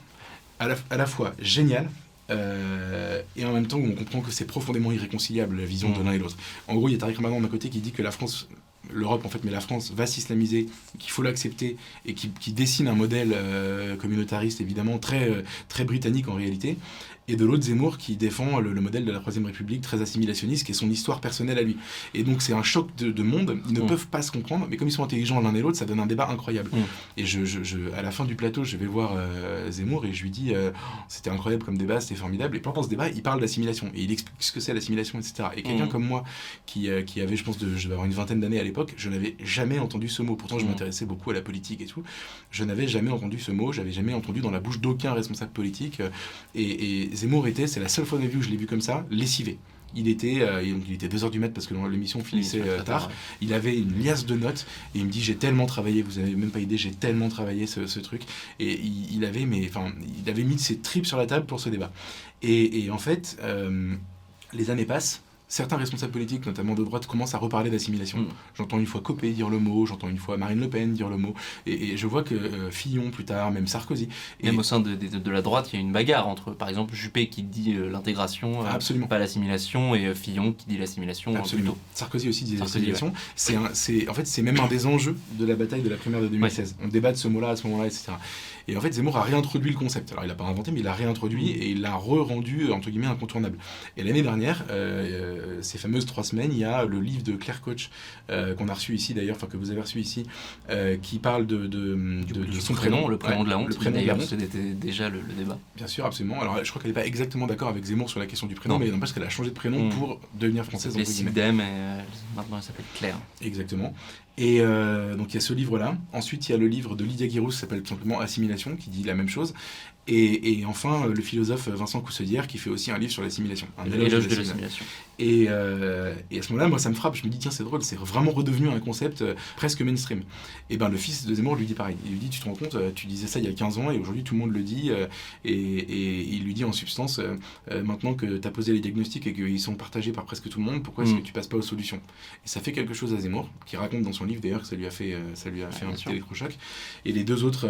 à la, à la fois génial. euh, et en même temps où on comprend que c'est profondément irréconciliable la vision de Mm. l'un et l'autre. En gros, il y a Tariq Ramadan d'un côté qui dit que la France, l'Europe en fait, mais la France va s'islamiser, qu'il faut l'accepter et qui, qui dessine un modèle euh, communautariste évidemment très, très britannique en réalité. Et de l'autre, Zemmour qui défend le, le modèle de la Troisième République très assimilationniste, qui est son histoire personnelle à lui. Et donc c'est un choc de, de monde, ils ne Mm. peuvent pas se comprendre, mais comme ils sont intelligents l'un et l'autre, ça donne un débat incroyable. Mm. Et je, je- je- à la fin du plateau, je vais voir euh, Zemmour et je lui dis, euh, c'était incroyable comme débat, c'était formidable. Et pendant ce débat, il parle d'assimilation et il explique ce que c'est l'assimilation, etc. Et quelqu'un Mm. comme moi, qui, euh, qui avait, je pense, de, je devais avoir une vingtaine d'années à l'époque, je n'avais jamais entendu ce mot. Pourtant, je m'intéressais beaucoup à la politique et tout. Je n'avais jamais entendu ce mot, j'avais jamais entendu dans la bouche d'aucun responsable politique. Et, et Zemmour était, c'est la seule fois de ma vie où je l'ai vu comme ça, lessivé. Il était, euh, il était 2h du mat parce que l'émission finissait euh, tard. Il avait une liasse de notes et il me dit j'ai tellement travaillé, vous avez même pas idée, j'ai tellement travaillé ce, ce truc. Et il, il avait, mais, il avait mis ses tripes sur la table pour ce débat. Et, et en fait, euh, les années passent. Certains responsables politiques, notamment de droite, commencent à reparler d'assimilation. Mm. J'entends une fois Copé dire le mot, j'entends une fois Marine Le Pen dire le mot, et, et je vois que euh, Fillon plus tard, même Sarkozy. Et, Même au sein de, de- de la droite, il y a une bagarre entre, par exemple, Juppé qui dit euh, l'intégration, euh, pas l'assimilation, et Fillon qui dit l'assimilation Absolument. Sarkozy aussi Sarkozy, l'assimilation. C'est en fait c'est même un des enjeux de la bataille de la primaire de 2016. On débat de ce mot-là à ce moment-là, etc. Et en fait Zemmour a réintroduit le concept. Alors il l'a pas inventé, mais il l'a réintroduit et il l'a re-rendu entre guillemets incontournable. Et l'année dernière, euh, euh, ces fameuses trois semaines, il y a le livre de Claire euh, qu'on a reçu ici d'ailleurs, enfin que vous avez reçu ici, euh, qui parle de, de, de- de Du son prénom, prénom, le prénom Ouais, de la honte. le prénom de la honte. c'était déjà le, le débat. Bien sûr, absolument. Alors je crois qu'elle n'est pas exactement d'accord avec Zemmour sur la question du prénom, Non. mais n'empêche qu'elle a changé de prénom Mm. pour devenir française. Guillemets. Sigdem, et euh, maintenant elle s'appelle Claire. Exactement. Et euh, donc il y a ce livre-là. Ensuite, il y a le livre de Lydia Guirous qui s'appelle simplement Assimilation, qui dit la même chose. Et, et enfin, euh, le philosophe Vincent Coussedière qui fait aussi un livre sur l'assimilation. Un éloge de l'assimilation. Et, euh, et à ce moment-là, moi, ça me frappe. Je me dis, tiens, c'est drôle, c'est vraiment redevenu un concept euh, presque mainstream. Et ben, le fils de Zemmour lui dit pareil. Il lui dit, tu te rends compte, tu disais ça il y a 15 ans et aujourd'hui tout le monde le dit. euh, et, et il lui dit en substance, maintenant que tu as posé les diagnostics et qu'ils sont partagés par presque tout le monde, pourquoi est-ce Mm. que tu passes pas aux solutions? Et ça fait quelque chose à Zemmour, qui raconte dans son livre d'ailleurs que ça lui a fait, ça lui a fait un bien petit sûr. électrochoc. Et les deux autres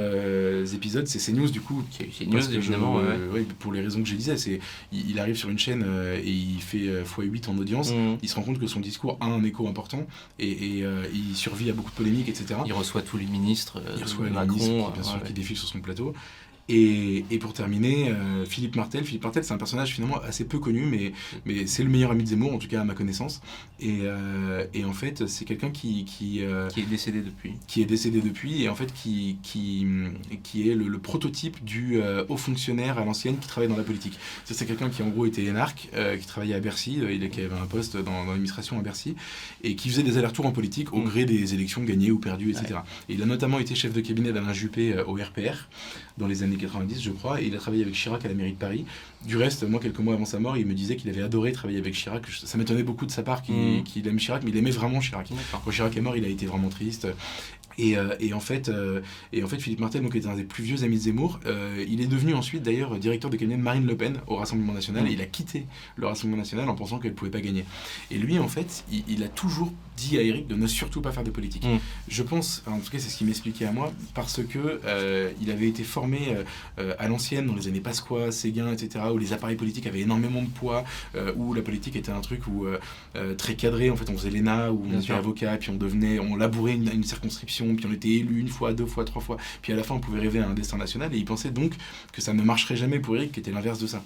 épisodes, c'est CNews du coup. Qui a eu news, je- ouais, ouais. euh, ouais, pour les raisons que je disais, c'est il, il arrive sur une chaîne euh, et il fait euh, x8 en audience. Mm. Il se rend compte que son discours a un écho important et, et, euh, il survit à beaucoup de polémiques, etc. Il reçoit tous les ministres, euh, Il reçoit de les Macron. ministres qui, euh, bien sûr, qui défilent sur son plateau. Et, et pour terminer, euh, Philippe Martel. Philippe Martel, c'est un personnage finalement assez peu connu, mais, mais c'est le meilleur ami de Zemmour, en tout cas à ma connaissance. Et, euh, et en fait, c'est quelqu'un qui, qui, euh, Qui est décédé depuis. qui est décédé depuis et en fait qui, qui, qui est le, le prototype du haut fonctionnaire à l'ancienne qui travaille dans la politique. C'est quelqu'un qui en gros était énarque, qui travaillait à Bercy, il qui avait un poste dans, dans l'administration à Bercy et qui faisait des allers-retours en politique au Mm. gré des élections gagnées ou perdues, etc. Et il a notamment été chef de cabinet d'Alain Juppé au RPR dans les années 90, je crois, et il a travaillé avec Chirac à la mairie de Paris. Du reste, moi, quelques mois avant sa mort, il me disait qu'il avait adoré travailler avec Chirac. Ça m'étonnait beaucoup de sa part qu'il Mm. qu'il aime Chirac, mais il aimait vraiment Chirac. Quand Chirac est mort, il a été vraiment triste. Et, euh, et en fait, euh, et en fait, Philippe Martel, donc, était un des plus vieux amis de Zemmour. Euh, il est devenu ensuite, d'ailleurs, directeur de cabinet de Marine Le Pen au Rassemblement National. Et il a quitté le Rassemblement National en pensant qu'elle ne pouvait pas gagner. Et lui, en fait, il, il a toujours dit à Eric de ne surtout pas faire de politique. Mm. Je pense, en tout cas, c'est ce qu'il m'expliquait à moi, parce que il avait été formé à l'ancienne, dans les années Pasqua, Séguin, etc., où les appareils politiques avaient énormément de poids, où la politique était un truc où, très cadré. En fait, on faisait l'ENA, où on Bien était sûr. avocat, puis on devenait, on labourait une, une circonscription, puis on était élu une fois, deux fois, trois fois, puis à la fin, on pouvait rêver à un destin national. Et il pensait donc que ça ne marcherait jamais pour Eric, qui était l'inverse de ça.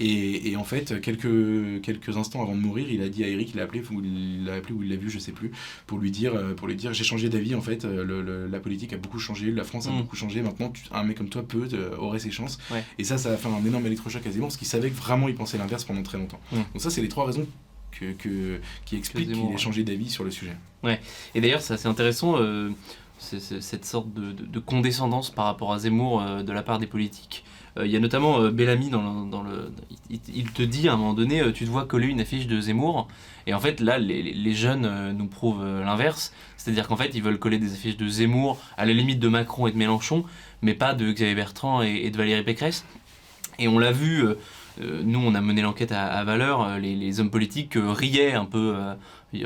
Et, en fait, quelques, quelques instants avant de mourir, il a dit à Eric, il l'a appelé, ou il l'a appelé ou il l'a vu, je sais plus, pour lui dire, pour lui dire, j'ai changé d'avis. En fait, la politique a beaucoup changé, la France a mm. beaucoup changé. Maintenant, un mec comme toi peut aurait ses chances. Et ça, ça a fait un énorme électrochoc Zemmour, parce qu'il savait que vraiment il pensait l'inverse pendant très longtemps. Mm. Donc ça, c'est les trois raisons que, qui expliquent qu'il ait changé d'avis sur le sujet. Ouais. Et d'ailleurs, c'est assez intéressant. Euh, cette sorte de, condescendance par rapport à Zemmour euh, de la part des politiques. Euh, il y a notamment Bellamy dans le, dans le il, te dit à un moment donné, tu te vois coller une affiche de Zemmour, et en fait là les, les jeunes nous prouvent l'inverse, c'est-à-dire qu'en fait ils veulent coller des affiches de Zemmour à la limite de Macron et de Mélenchon, mais pas de Xavier Bertrand et, de Valérie Pécresse. Et on l'a vu, nous on a mené l'enquête à, à, Valeur, les, les, hommes politiques riaient un peu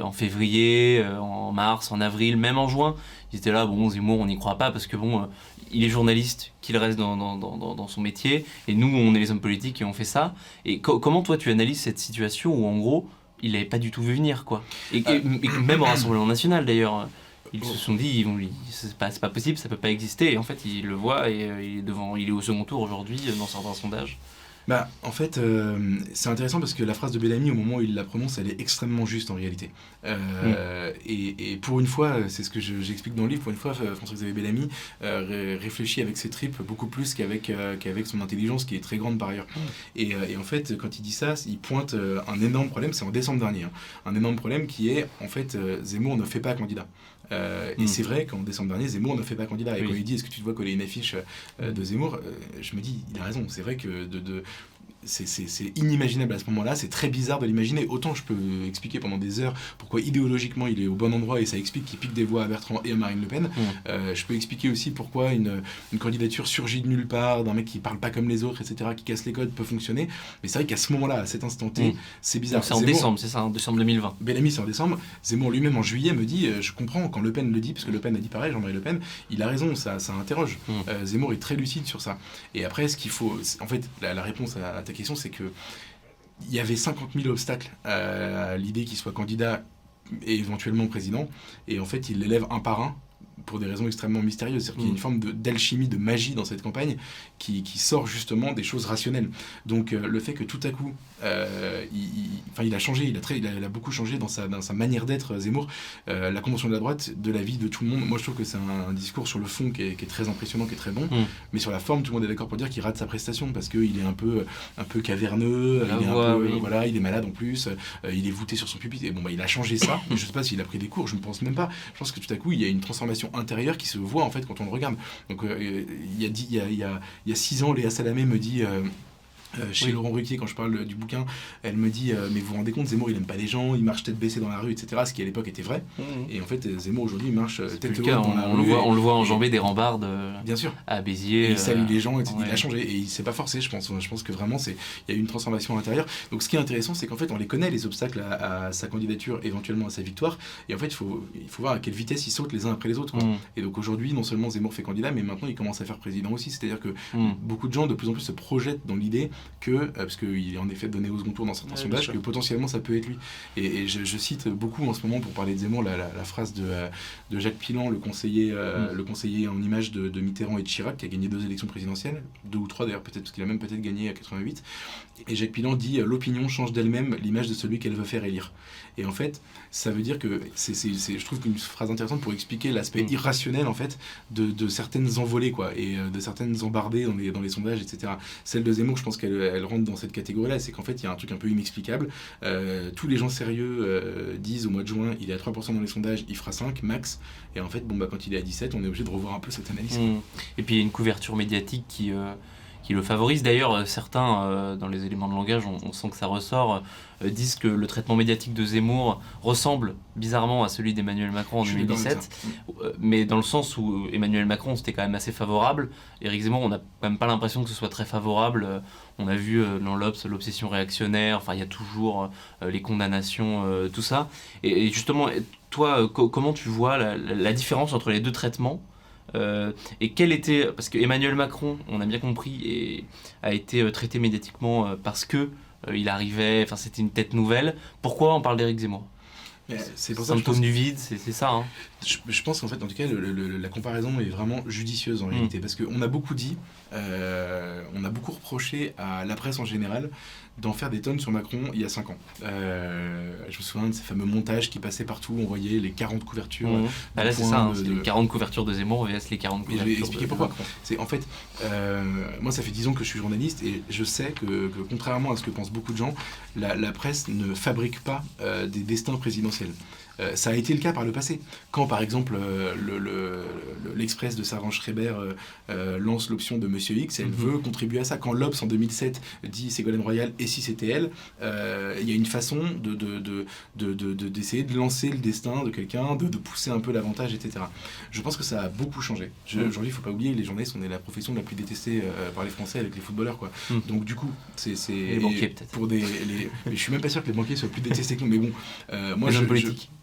en février, euh, en mars, en avril, même en juin. Ils étaient là, bon, Zemmour, on n'y croit pas parce que bon, euh, il est journaliste, qu'il reste dans, dans, dans, dans, son métier, et nous, on est les hommes politiques qui ont fait ça. Et comment toi, tu analyses cette situation où, en gros, il n'avait pas du tout vu venir, quoi? Et, et, même au Rassemblement National, d'ailleurs. Ils se sont dit, ils vont c'est pas, pas possible, ça peut pas exister. Et en fait, il le voit et euh, il est devant, il est au second tour aujourd'hui dans certains sondages. Bah, en fait, euh, c'est intéressant parce que la phrase de Bellamy, au moment où il la prononce, elle est extrêmement juste en réalité. Euh, mm. et, pour une fois, c'est ce que j'explique dans le livre, pour une fois, François-Xavier Bellamy euh, réfléchit avec ses tripes beaucoup plus qu'avec qu'avec son intelligence qui est très grande par ailleurs. Mm. Et, et, en fait, quand il dit ça, il pointe un énorme problème, c'est en décembre dernier, hein. un énorme problème qui est, en fait, Zemmour ne fait pas candidat. Et mm. c'est vrai qu'en décembre dernier, Zemmour ne fait pas candidat. Et quand il dit est-ce que tu te vois coller une affiche de Zemmour, je me dis il a raison. C'est vrai que de, de, c'est inimaginable à ce moment-là, c'est très bizarre de l'imaginer. Autant je peux expliquer pendant des heures pourquoi idéologiquement il est au bon endroit et ça explique qu'il pique des voix à Bertrand et à Marine Le Pen. Mmh. Euh, je peux expliquer aussi pourquoi une, une, candidature surgit de nulle part, d'un mec qui parle pas comme les autres, etc., qui casse les codes, peut fonctionner. Mais c'est vrai qu'à ce moment-là, à cet instant T, mmh. c'est bizarre. C'est en décembre, c'est ça, en décembre 2020. Bellamy, c'est en décembre. Zemmour lui-même en juillet me dit euh, Je comprends quand Le Pen le dit, parce que Le Pen a dit pareil, Jean-Marie Le Pen, il a raison, ça, ça interroge. Mmh. Euh, Zemmour est très lucide sur ça. Et après, ce qu'il faut. En fait, la, la réponse à, à ta question, c'est que il y avait 50 000 obstacles à l'idée qu'il soit candidat et éventuellement président. Et en fait, il l'élève un par un pour des raisons extrêmement mystérieuses. C'est-à-dire qu'il y a une mm. forme d'alchimie, de, magie dans cette campagne qui, qui, sort justement des choses rationnelles. Donc euh, le fait que tout à coup, euh, il, il a changé, il a, très, il a, beaucoup changé dans sa, dans sa manière d'être, euh, Zemmour, la convention de la droite, de la vie de tout le monde. Moi je trouve que c'est un, discours sur le fond qui est, qui est, très impressionnant, qui est très bon, mm. mais sur la forme, tout le monde est d'accord pour dire qu'il rate sa prestation parce qu'il est un peu, un peu caverneux, il est, un peu, voilà, il est malade en plus, il est voûté sur son pupitre. Et bon, bah, il a changé ça. je sais pas s'il a pris des cours, je ne pense même pas. Je pense que tout à coup, il y a une transformation intérieure qui se voit en fait quand on le regarde. Donc euh, il y, a, il, y a, il, y a, six ans, Léa Salamé me dit euh, chez Laurent Ruquier, quand je parle du bouquin, elle me dit euh, Mais vous vous rendez compte, Zemmour, il aime pas les gens, il marche tête baissée dans la rue, etc. Ce qui à l'époque était vrai. Mmh. Et en fait, Zemmour aujourd'hui, il marche euh, tête haute dans la on rue. Le voit, on le voit enjamber des rambardes bien sûr. à Béziers. il salue les gens, il a changé. Et il s'est pas forcé, je pense. Je pense que vraiment, il y a eu une transformation à l'intérieur. Donc ce qui est intéressant, c'est qu'en fait, on les connaît, les obstacles à, sa candidature, éventuellement à sa victoire. Et en fait, il faut, il faut voir à quelle vitesse ils sautent les uns après les autres. Mmh. Et donc aujourd'hui, non seulement Zemmour fait candidat, mais maintenant il commence à faire président aussi. C'est-à-dire que mmh. beaucoup de gens, de plus en plus, se projettent dans l'idée que, parce qu'il est en effet donné au second tour dans certains sondages, que potentiellement ça peut être lui. Et, je, cite beaucoup en ce moment pour parler de Zemmour la, phrase de, euh, de, Jacques Pilan, le conseiller, euh, mm. le conseiller en image de, Mitterrand et de Chirac, qui a gagné deux élections présidentielles, deux ou trois d'ailleurs, peut-être parce qu'il a même peut-être gagné à 88. Et Jacques Pilan dit euh, L'opinion change d'elle-même l'image de celui qu'elle veut faire élire. Et en fait, ça veut dire que c'est, je trouve une phrase intéressante pour expliquer l'aspect mm. irrationnel en fait de, de, certaines envolées quoi, et de certaines embardées dans les, dans les sondages, etc. Celle de Zemmour, je pense qu'elle elle rentre dans cette catégorie-là, c'est qu'en fait, il y a un truc un peu inexplicable. Euh, tous les gens sérieux euh, disent au mois de juin, il est à 3% dans les sondages, il fera 5 max. Et en fait, bon, bah, quand il est à 17, on est obligé de revoir un peu cette analyse. Mmh. Et puis il y a une couverture médiatique qui, euh, qui le favorise. D'ailleurs, euh, certains, euh, dans les éléments de langage, on, sent que ça ressort, euh, disent que le traitement médiatique de Zemmour ressemble bizarrement à celui d'Emmanuel Macron en 2017, mais dans le sens où Emmanuel Macron c'était quand même assez favorable. Éric Zemmour, on n'a quand même pas l'impression que ce soit très favorable. On a vu dans l'Obs l'obsession réactionnaire, enfin il y a toujours les condamnations, tout ça. Et, justement, toi, comment tu vois la différence entre les deux traitements? Euh, et quel était. Parce que Emmanuel Macron, on a bien compris, et, a été euh, traité médiatiquement euh, parce que il arrivait, enfin c'était une tête nouvelle. Pourquoi on parle d'Éric Zemmour? C'est pour ça symptôme du vide, c'est ça. Hein. Je, pense qu'en fait, en tout cas, la comparaison est vraiment judicieuse en mm. réalité, parce qu'on a beaucoup dit, euh, on a beaucoup reproché à la presse en général d'en faire des tonnes sur Macron il y a 5 ans. Euh, je me souviens de ces fameux montages qui passaient partout, on voyait les 40 couvertures. Mmh. Ah là, c'est ça, hein, les 40 couvertures de Zemmour vs les 40 couvertures. Je vais expliquer pourquoi. C'est en fait, euh, moi, ça fait 10 ans que je suis journaliste et je sais que, contrairement à ce que pensent beaucoup de gens, la, presse ne fabrique pas euh, des destins présidentiels. Euh, ça a été le cas par le passé. Quand, par exemple, euh, l'Express le, de Servan Schreiber euh, lance l'option de Monsieur X, elle mhm. veut contribuer à ça. Quand l'Obs, en 2007, dit Ségolène Royal, et si c'était elle, il y a une façon d'essayer de, de, lancer le destin de quelqu'un, de, pousser un peu l'avantage, etc. Je pense que ça a beaucoup changé. Mhm. Aujourd'hui, il ne faut pas oublier, les journalistes, on est la profession la plus détestée par les Français avec les footballeurs. Quoi. Mhm. Donc, du coup, c'est. Les banquiers, peut-être. Pour des, [laughs] mais je suis même pas sûr que les banquiers soient plus détestés que nous. Mais bon, moi, je,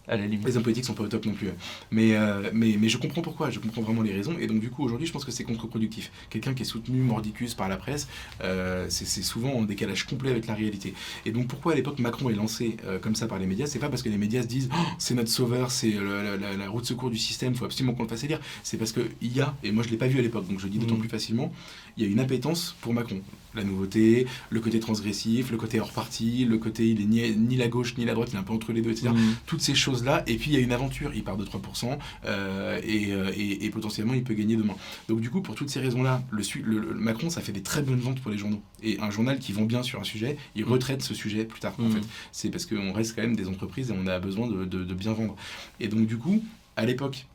les hommes politiques sont pas au top non plus. Mais, euh, mais, mais je comprends pourquoi, je comprends vraiment les raisons. Et donc, du coup, aujourd'hui, je pense que c'est contre-productif. Quelqu'un qui est soutenu mordicus par la presse, euh, c'est souvent en décalage complet avec la réalité. Et donc, pourquoi à l'époque Macron est lancé euh, comme ça par les médias? C'est pas parce que les médias se disent oh, c'est notre sauveur, c'est la, route de secours du système, faut absolument qu'on le fasse élire. C'est parce qu'il y a, et moi je l'ai pas vu à l'époque, donc je le dis d'autant mmh. plus facilement, il y a une appétence pour Macron. La nouveauté, le côté transgressif, le côté hors parti, le côté il est ni, ni la gauche ni la droite, il est un peu entre les deux, etc. Mmh. Toutes ces choses-là. Et puis il y a une aventure, il part de 3% euh, euh, et, et, potentiellement il peut gagner demain. Donc du coup, pour toutes ces raisons-là, le, le, Macron, ça fait des très bonnes ventes pour les journaux. Et un journal qui vend bien sur un sujet, il mmh. retraite ce sujet plus tard. En mmh. fait, c'est parce qu'on reste quand même des entreprises et on a besoin de, de bien vendre. Et donc du coup, à l'époque,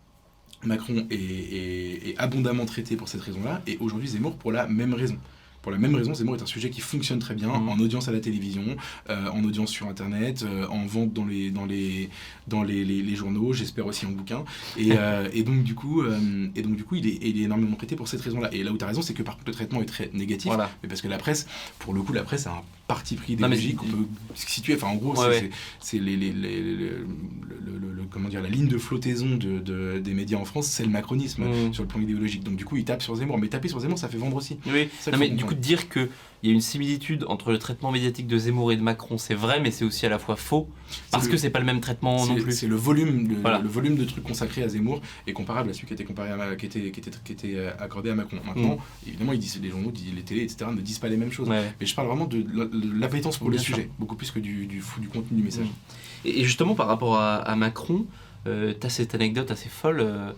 Macron est, abondamment traité pour cette raison-là, et aujourd'hui Zemmour pour la même raison. Pour la même raison, Zemmour est un sujet qui fonctionne très bien mmh. en audience à la télévision, euh, en audience sur Internet, euh, en vente dans les, dans les, dans les, les, journaux, j'espère aussi en bouquin. Et, [laughs] euh, et, donc, du coup, et donc, du coup il, est, il est énormément traité pour cette raison-là. Et là où tu as raison, c'est que par contre, le traitement est très négatif. Mais parce que la presse, pour le coup, la presse a un parti pris idéologique qu'on peut situer. Enfin, en gros, c'est les, les, le, comment dire, la ligne de flottaison de, des médias en France, c'est le macronisme mmh. sur le plan idéologique. Donc, du coup, il tape sur Zemmour. Mais taper sur Zemmour, ça fait vendre aussi. Oui, mais du coup, dire que il y a une similitude entre le traitement médiatique de Zemmour et de Macron, c'est vrai, mais c'est aussi à la fois faux, parce que c'est pas le même traitement non plus. C'est le volume, le, volume de trucs consacrés à Zemmour est comparable à celui qui était, comparé à, qui était, qui était, qui était euh, accordé à Macron. Maintenant, mm. évidemment, ils disent, les journaux, les télés, etc., ne disent pas les mêmes choses. Mais je parle vraiment de, l'appétence pour le sujet, beaucoup plus que du, du, du, contenu du message. Mm. Et, justement, par rapport à, Macron, euh, tu as cette anecdote assez folle. Euh,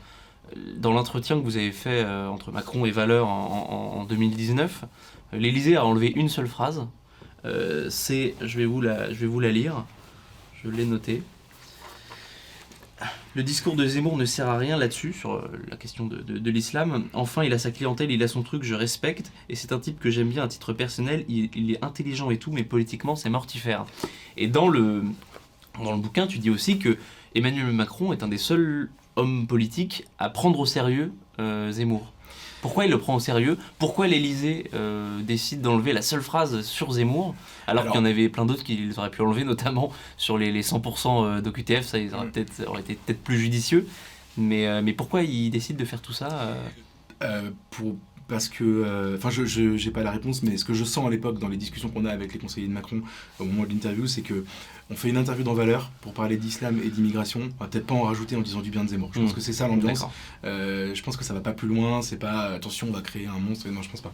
dans l'entretien que vous avez fait euh, entre Macron et Valeur en, en, en 2019, l'Élysée a enlevé une seule phrase. Euh, c'est, je vais vous la, je vais vous la lire. Je l'ai noté. Le discours de Zemmour ne sert à rien là-dessus, sur euh, la question de, l'islam. Enfin, il a sa clientèle, il a son truc, je respecte. Et c'est un type que j'aime bien à titre personnel. Il, il, est intelligent et tout, mais politiquement, c'est mortifère. Et dans le, dans le bouquin, tu dis aussi que Emmanuel Macron est un des seuls hommes politiques à prendre au sérieux euh, Zemmour. Pourquoi il le prend au sérieux? Pourquoi l'Elysée euh, décide d'enlever la seule phrase sur Zemmour alors, qu'il y en avait plein d'autres qu'ils auraient pu enlever, notamment sur les, les 100% euh, d'OQTF, ça ils auraient, mm. peut-être, aurait été peut-être plus judicieux. Mais, euh, mais pourquoi il décide de faire tout ça pour, parce que, enfin, je n'ai pas la réponse, mais ce que je sens à l'époque dans les discussions qu'on a avec les conseillers de Macron au moment de l'interview, c'est que on fait une interview dans Valeur pour parler d'islam et d'immigration. On va peut-être pas en rajouter en disant du bien de Zemmour. Je pense hmm. que c'est ça l'ambiance. Euh, je pense que ça va pas plus loin. C'est pas attention, on va créer un monstre. Non, je pense pas.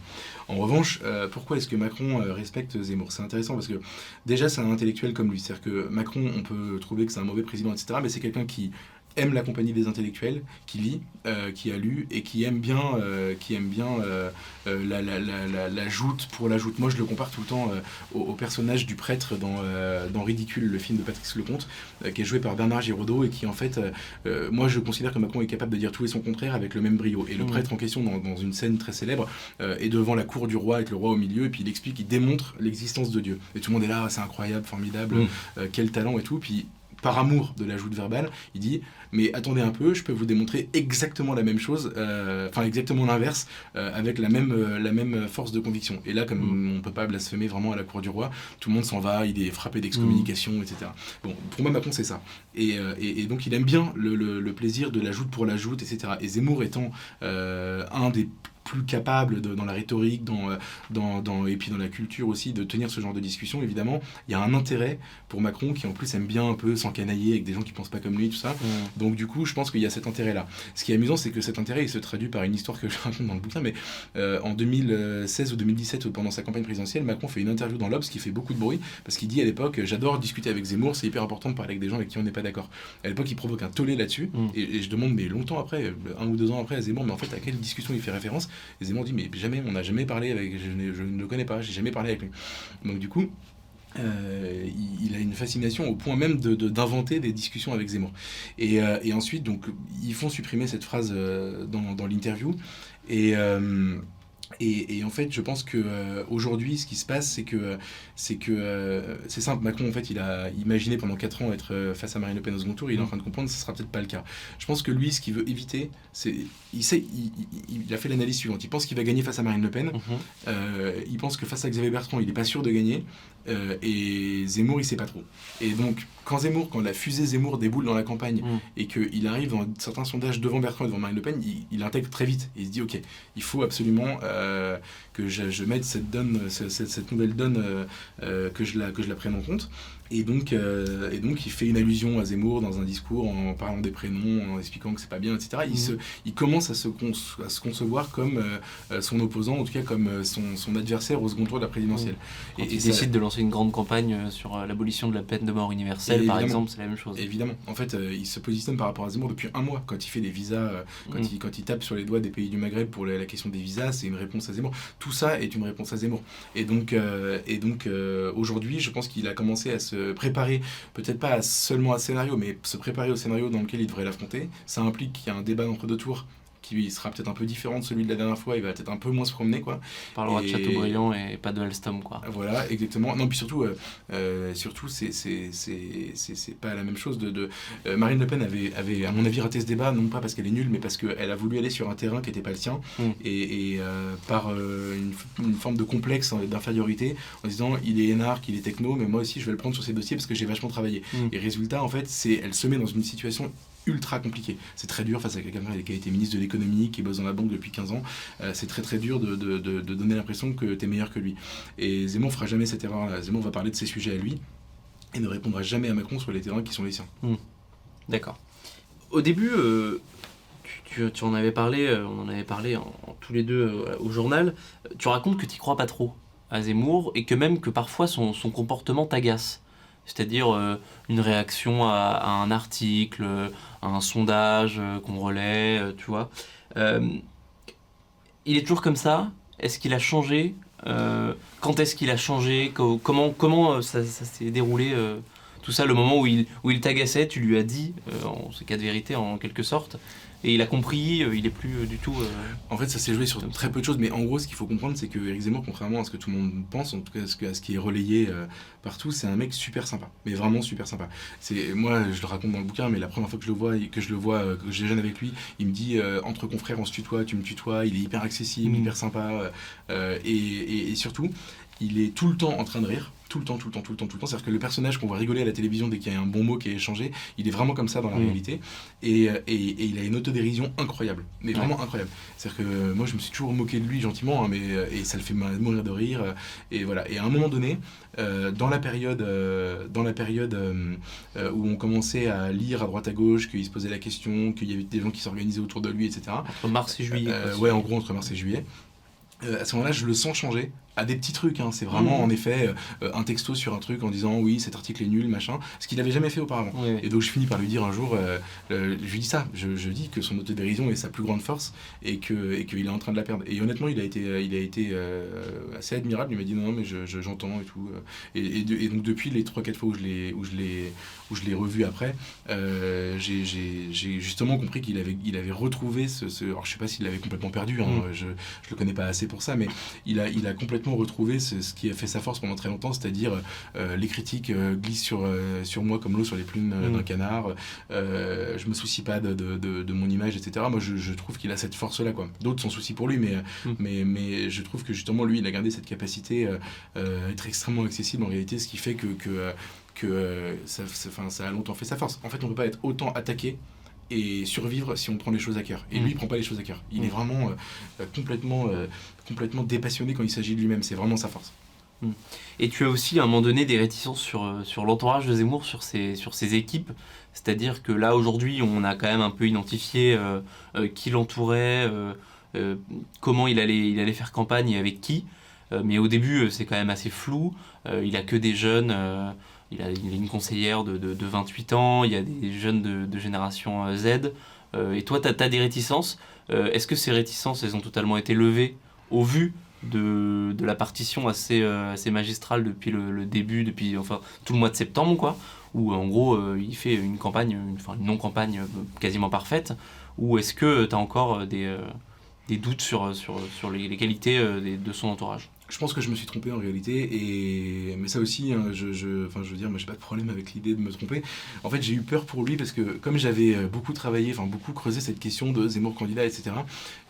En revanche, euh, pourquoi est-ce que Macron euh, respecte Zemmour? C'est intéressant parce que déjà, c'est un intellectuel comme lui. C'est-à-dire que Macron, on peut trouver que c'est un mauvais président, etc. Mais c'est quelqu'un qui aime la compagnie des intellectuels, qui lit, euh, qui a lu et qui aime bien, euh, qui aime bien euh, la, la, la, la, joute pour la joute. Moi, je le compare tout le temps au, personnage du prêtre dans, dans Ridicule, le film de Patrice Lecomte, qui est joué par Bernard Giraudot et qui, en fait, moi, je considère que Macron est capable de dire tout et son contraire avec le même brio. Et le mmh. prêtre en question, dans, dans, une scène très célèbre, est devant la cour du roi avec le roi au milieu, et puis il explique, il démontre l'existence de Dieu. Et tout le monde est là, c'est incroyable, formidable, mmh. quel talent et tout. Puis par amour de la joute verbale, il dit mais attendez un peu, je peux vous démontrer exactement la même chose, euh, enfin exactement l'inverse, euh, avec la même, euh, la même force de conviction. Et là, comme mm. on ne peut pas blasphémer vraiment à la cour du roi, tout le monde s'en va, il est frappé d'excommunication, mm. etc. Bon, pour moi, Macron, c'est ça. Et, et, donc, il aime bien le, le, plaisir de la joute pour la joute, etc. Et Zemmour étant un des plus capable dans la rhétorique, dans, euh, dans, dans, et puis dans la culture aussi, de tenir ce genre de discussion, évidemment, il y a un intérêt pour Macron qui en plus aime bien un peu s'encanailler avec des gens qui pensent pas comme lui, tout ça. Mm. Donc du coup, je pense qu'il y a cet intérêt-là. Ce qui est amusant, c'est que cet intérêt, il se traduit par une histoire que je [laughs] raconte dans le bouquin, mais euh, en 2016 ou 2017, pendant sa campagne présidentielle, Macron fait une interview dans l'Obs qui fait beaucoup de bruit, parce qu'il dit à l'époque, j'adore discuter avec Zemmour, c'est hyper important de parler avec des gens avec qui on n'est pas d'accord. À l'époque, il provoque un tollé là-dessus, mm. et, je demande, mais longtemps après, un ou deux ans après, à Zemmour, mais en fait, à quelle discussion il fait référence? Zemmour dit, mais jamais, on n'a jamais parlé avec, je, ne le connais pas, j'ai jamais parlé avec lui. Donc du coup, euh, il, a une fascination au point même d'inventer de, des discussions avec Zemmour. Et, euh, et, ensuite, donc, ils font supprimer cette phrase euh, dans, dans l'interview. Et, et, en fait, je pense que euh, aujourd'hui, ce qui se passe, c'est que c'est que euh, c'est simple. Macron, en fait, il a imaginé pendant 4 ans être euh, face à Marine Le Pen au second tour. Il est en train de comprendre que ce sera peut-être pas le cas. Je pense que lui, ce qu'il veut éviter, c'est il sait, il, a fait l'analyse suivante. Il pense qu'il va gagner face à Marine Le Pen. Mhm. il pense que face à Xavier Bertrand, il n'est pas sûr de gagner. Et Zemmour, il sait pas trop. Et donc, quand Zemmour, quand la fusée Zemmour déboule dans la campagne mhm. et qu'il arrive dans certains sondages devant Bertrand et devant Marine Le Pen, il, intègre très vite. il se dit, ok, il faut absolument euh, que je, mette cette, donne, cette, nouvelle donne, euh, euh, que, je la, que je la prenne en compte. Et donc, et donc, il fait une allusion à Zemmour dans un discours en parlant des prénoms, en expliquant que c'est pas bien, etc. Il, mmh. se, il commence à se, à se concevoir comme son opposant, en tout cas comme son, son, adversaire au second tour de la présidentielle. Mmh. et, il décide de lancer une grande campagne sur l'abolition de la peine de mort universelle, par exemple, c'est la même chose. Évidemment. En fait, il se positionne par rapport à Zemmour depuis un mois, quand il fait des visas, quand, mmh. il, quand il tape sur les doigts des pays du Maghreb pour la, la question des visas, c'est une réponse à Zemmour. Tout ça est une réponse à Zemmour. Et donc, euh, et donc euh, aujourd'hui, je pense qu'il a commencé à se préparer, peut-être pas seulement à scénario, mais se préparer au scénario dans lequel il devrait l'affronter. Ça implique qu'il y a un débat entre deux tours qui sera peut-être un peu différent de celui de la dernière fois, il va peut-être un peu moins se promener. Quoi. Parlera de Châteaubriand et pas de Alstom. Quoi. Voilà, exactement. Non, puis surtout, euh, euh surtout c'est pas la même chose. De, de euh, Marine Le Pen avait, avait, à mon avis, raté ce débat, non pas parce qu'elle est nulle, mais parce qu'elle a voulu aller sur un terrain qui n'était pas le sien, mm. et, et euh, par une, une, forme de complexe d'infériorité, en disant il est énarque, il est techno, mais moi aussi je vais le prendre sur ces dossiers parce que j'ai vachement travaillé. Mm. Et résultat, en fait, c'est elle se met dans une situation ultra compliqué. C'est très dur face à quelqu'un qui a été ministre de l'économie, qui bosse dans la banque depuis 15 ans. Euh, c'est très très dur de, donner l'impression que tu es meilleur que lui. Et Zemmour fera jamais cette erreur-là. Zemmour va parler de ses sujets à lui et ne répondra jamais à Macron sur les terrains qui sont les siens. Hmm. D'accord. Au début, euh, tu, en avais parlé, euh, on en avait parlé tous les deux au journal. Tu racontes que tu crois pas trop à Zemmour et que même que parfois son comportement t'agace c'est-à-dire euh, une réaction à, un article, à un sondage euh, qu'on relaie, euh, tu vois. il est toujours comme ça Est-ce qu'il a changé Quand est-ce qu'il a changé Comment, comment ça, s'est déroulé tout ça, le moment où il, où il t'agaçait, tu lui as dit, en ce cas de vérité en quelque sorte, et il a compris, euh, il est plus euh, du tout. Euh, en fait, ça s'est joué sur très peu de choses, mais en gros, ce qu'il faut comprendre, c'est que Eric Zemmour, contrairement à ce que tout le monde pense, en tout cas à ce, qui est relayé partout, c'est un mec super sympa, mais vraiment super sympa. C'est moi, je le raconte dans le bouquin, mais la première fois que je le vois, que je le vois, que je déjeune avec lui, il me dit entre confrères, on se tutoie, tu me tutoies, il est hyper accessible, mmh. hyper sympa, et, et surtout, il est tout le temps en train de rire tout le temps, tout le temps, tout le temps, tout le temps. C'est-à-dire que le personnage qu'on voit rigoler à la télévision dès qu'il y a un bon mot qui est échangé, il est vraiment comme ça dans la mm. réalité. Et, et, et, il a une autodérision incroyable, mais vraiment incroyable. C'est-à-dire que euh, moi, je me suis toujours moqué de lui gentiment, hein, mais, euh, et ça le fait mourir de rire. Euh, et voilà. Et à un moment donné, dans la période, dans la période où on commençait à lire à droite à gauche, qu'il se posait la question, qu'il y avait des gens qui s'organisaient autour de lui, etc. Entre mars et juillet. ouais, en gros, entre mars et juillet. à ce moment-là, je le sens changer à des petits trucs. Hein. C'est vraiment, mmh. en effet, euh, un texto sur un truc en disant oui, cet article est nul, machin. Ce qu'il n'avait jamais fait auparavant. Et donc, je finis par lui dire un jour, euh, euh, je lui dis ça, je, je, dis que son autodérision est sa plus grande force et qu'il et est en train de la perdre. Et honnêtement, il a été, il a été assez admirable. Il m'a dit non, mais j'entends je, et tout. Et, et, donc, depuis les 3-4 fois où je l'ai où je l'ai revu après, j'ai justement compris qu'il avait, il avait retrouvé ce, ce, Alors, je sais pas s'il l'avait complètement perdu, hein, mmh. je, je le connais pas assez pour ça, mais il a, il a complètement retrouver ce, qui a fait sa force pendant très longtemps, c'est-à-dire euh, les critiques euh, glissent sur, euh, sur moi comme l'eau sur les plumes mm. d'un canard, je me soucie pas de, de, mon image, etc. Moi, je, trouve qu'il a cette force-là. quoi. D'autres s'en soucient pour lui, mais, mm. mais, mais je trouve que justement, lui, il a gardé cette capacité à être extrêmement accessible en réalité, ce qui fait que, que, que ça, ça, ça, a longtemps fait sa force. En fait, on ne peut pas être autant attaqué et survivre si on prend les choses à cœur. Et Mm. lui, il prend pas les choses à cœur. Il Mm. est vraiment euh, complètement, euh, complètement dépassionné quand il s'agit de lui-même. C'est vraiment sa force. Et tu as aussi à un moment donné des réticences sur, euh, sur l'entourage de Zemmour, sur ses, sur ses équipes. C'est-à-dire que là, aujourd'hui, on a quand même un peu identifié euh, euh, qui l'entourait, comment il allait, il allait faire campagne et avec qui. Mais au début, c'est quand même assez flou. Il a que des jeunes. il, a, a une conseillère de, de, de 28 ans. Il y a des jeunes de, génération Z. Et toi, tu as, des réticences. Est-ce que ces réticences, elles ont totalement été levées au vu de, la partition assez, euh, assez magistrale depuis le, début, depuis enfin tout le mois de septembre, quoi, où en gros euh, il fait une campagne, une, non-campagne euh, quasiment parfaite, ou est-ce que tu as encore euh, des, euh, doutes sur, les, qualités euh, de son entourage? Je pense que je me suis trompé en réalité, et... mais ça aussi, hein, je, je, enfin, je veux dire, moi j'ai pas de problème avec l'idée de me tromper. En fait, j'ai eu peur pour lui parce que comme j'avais euh, beaucoup travaillé, enfin beaucoup creusé cette question de Zemmour candidat, etc.,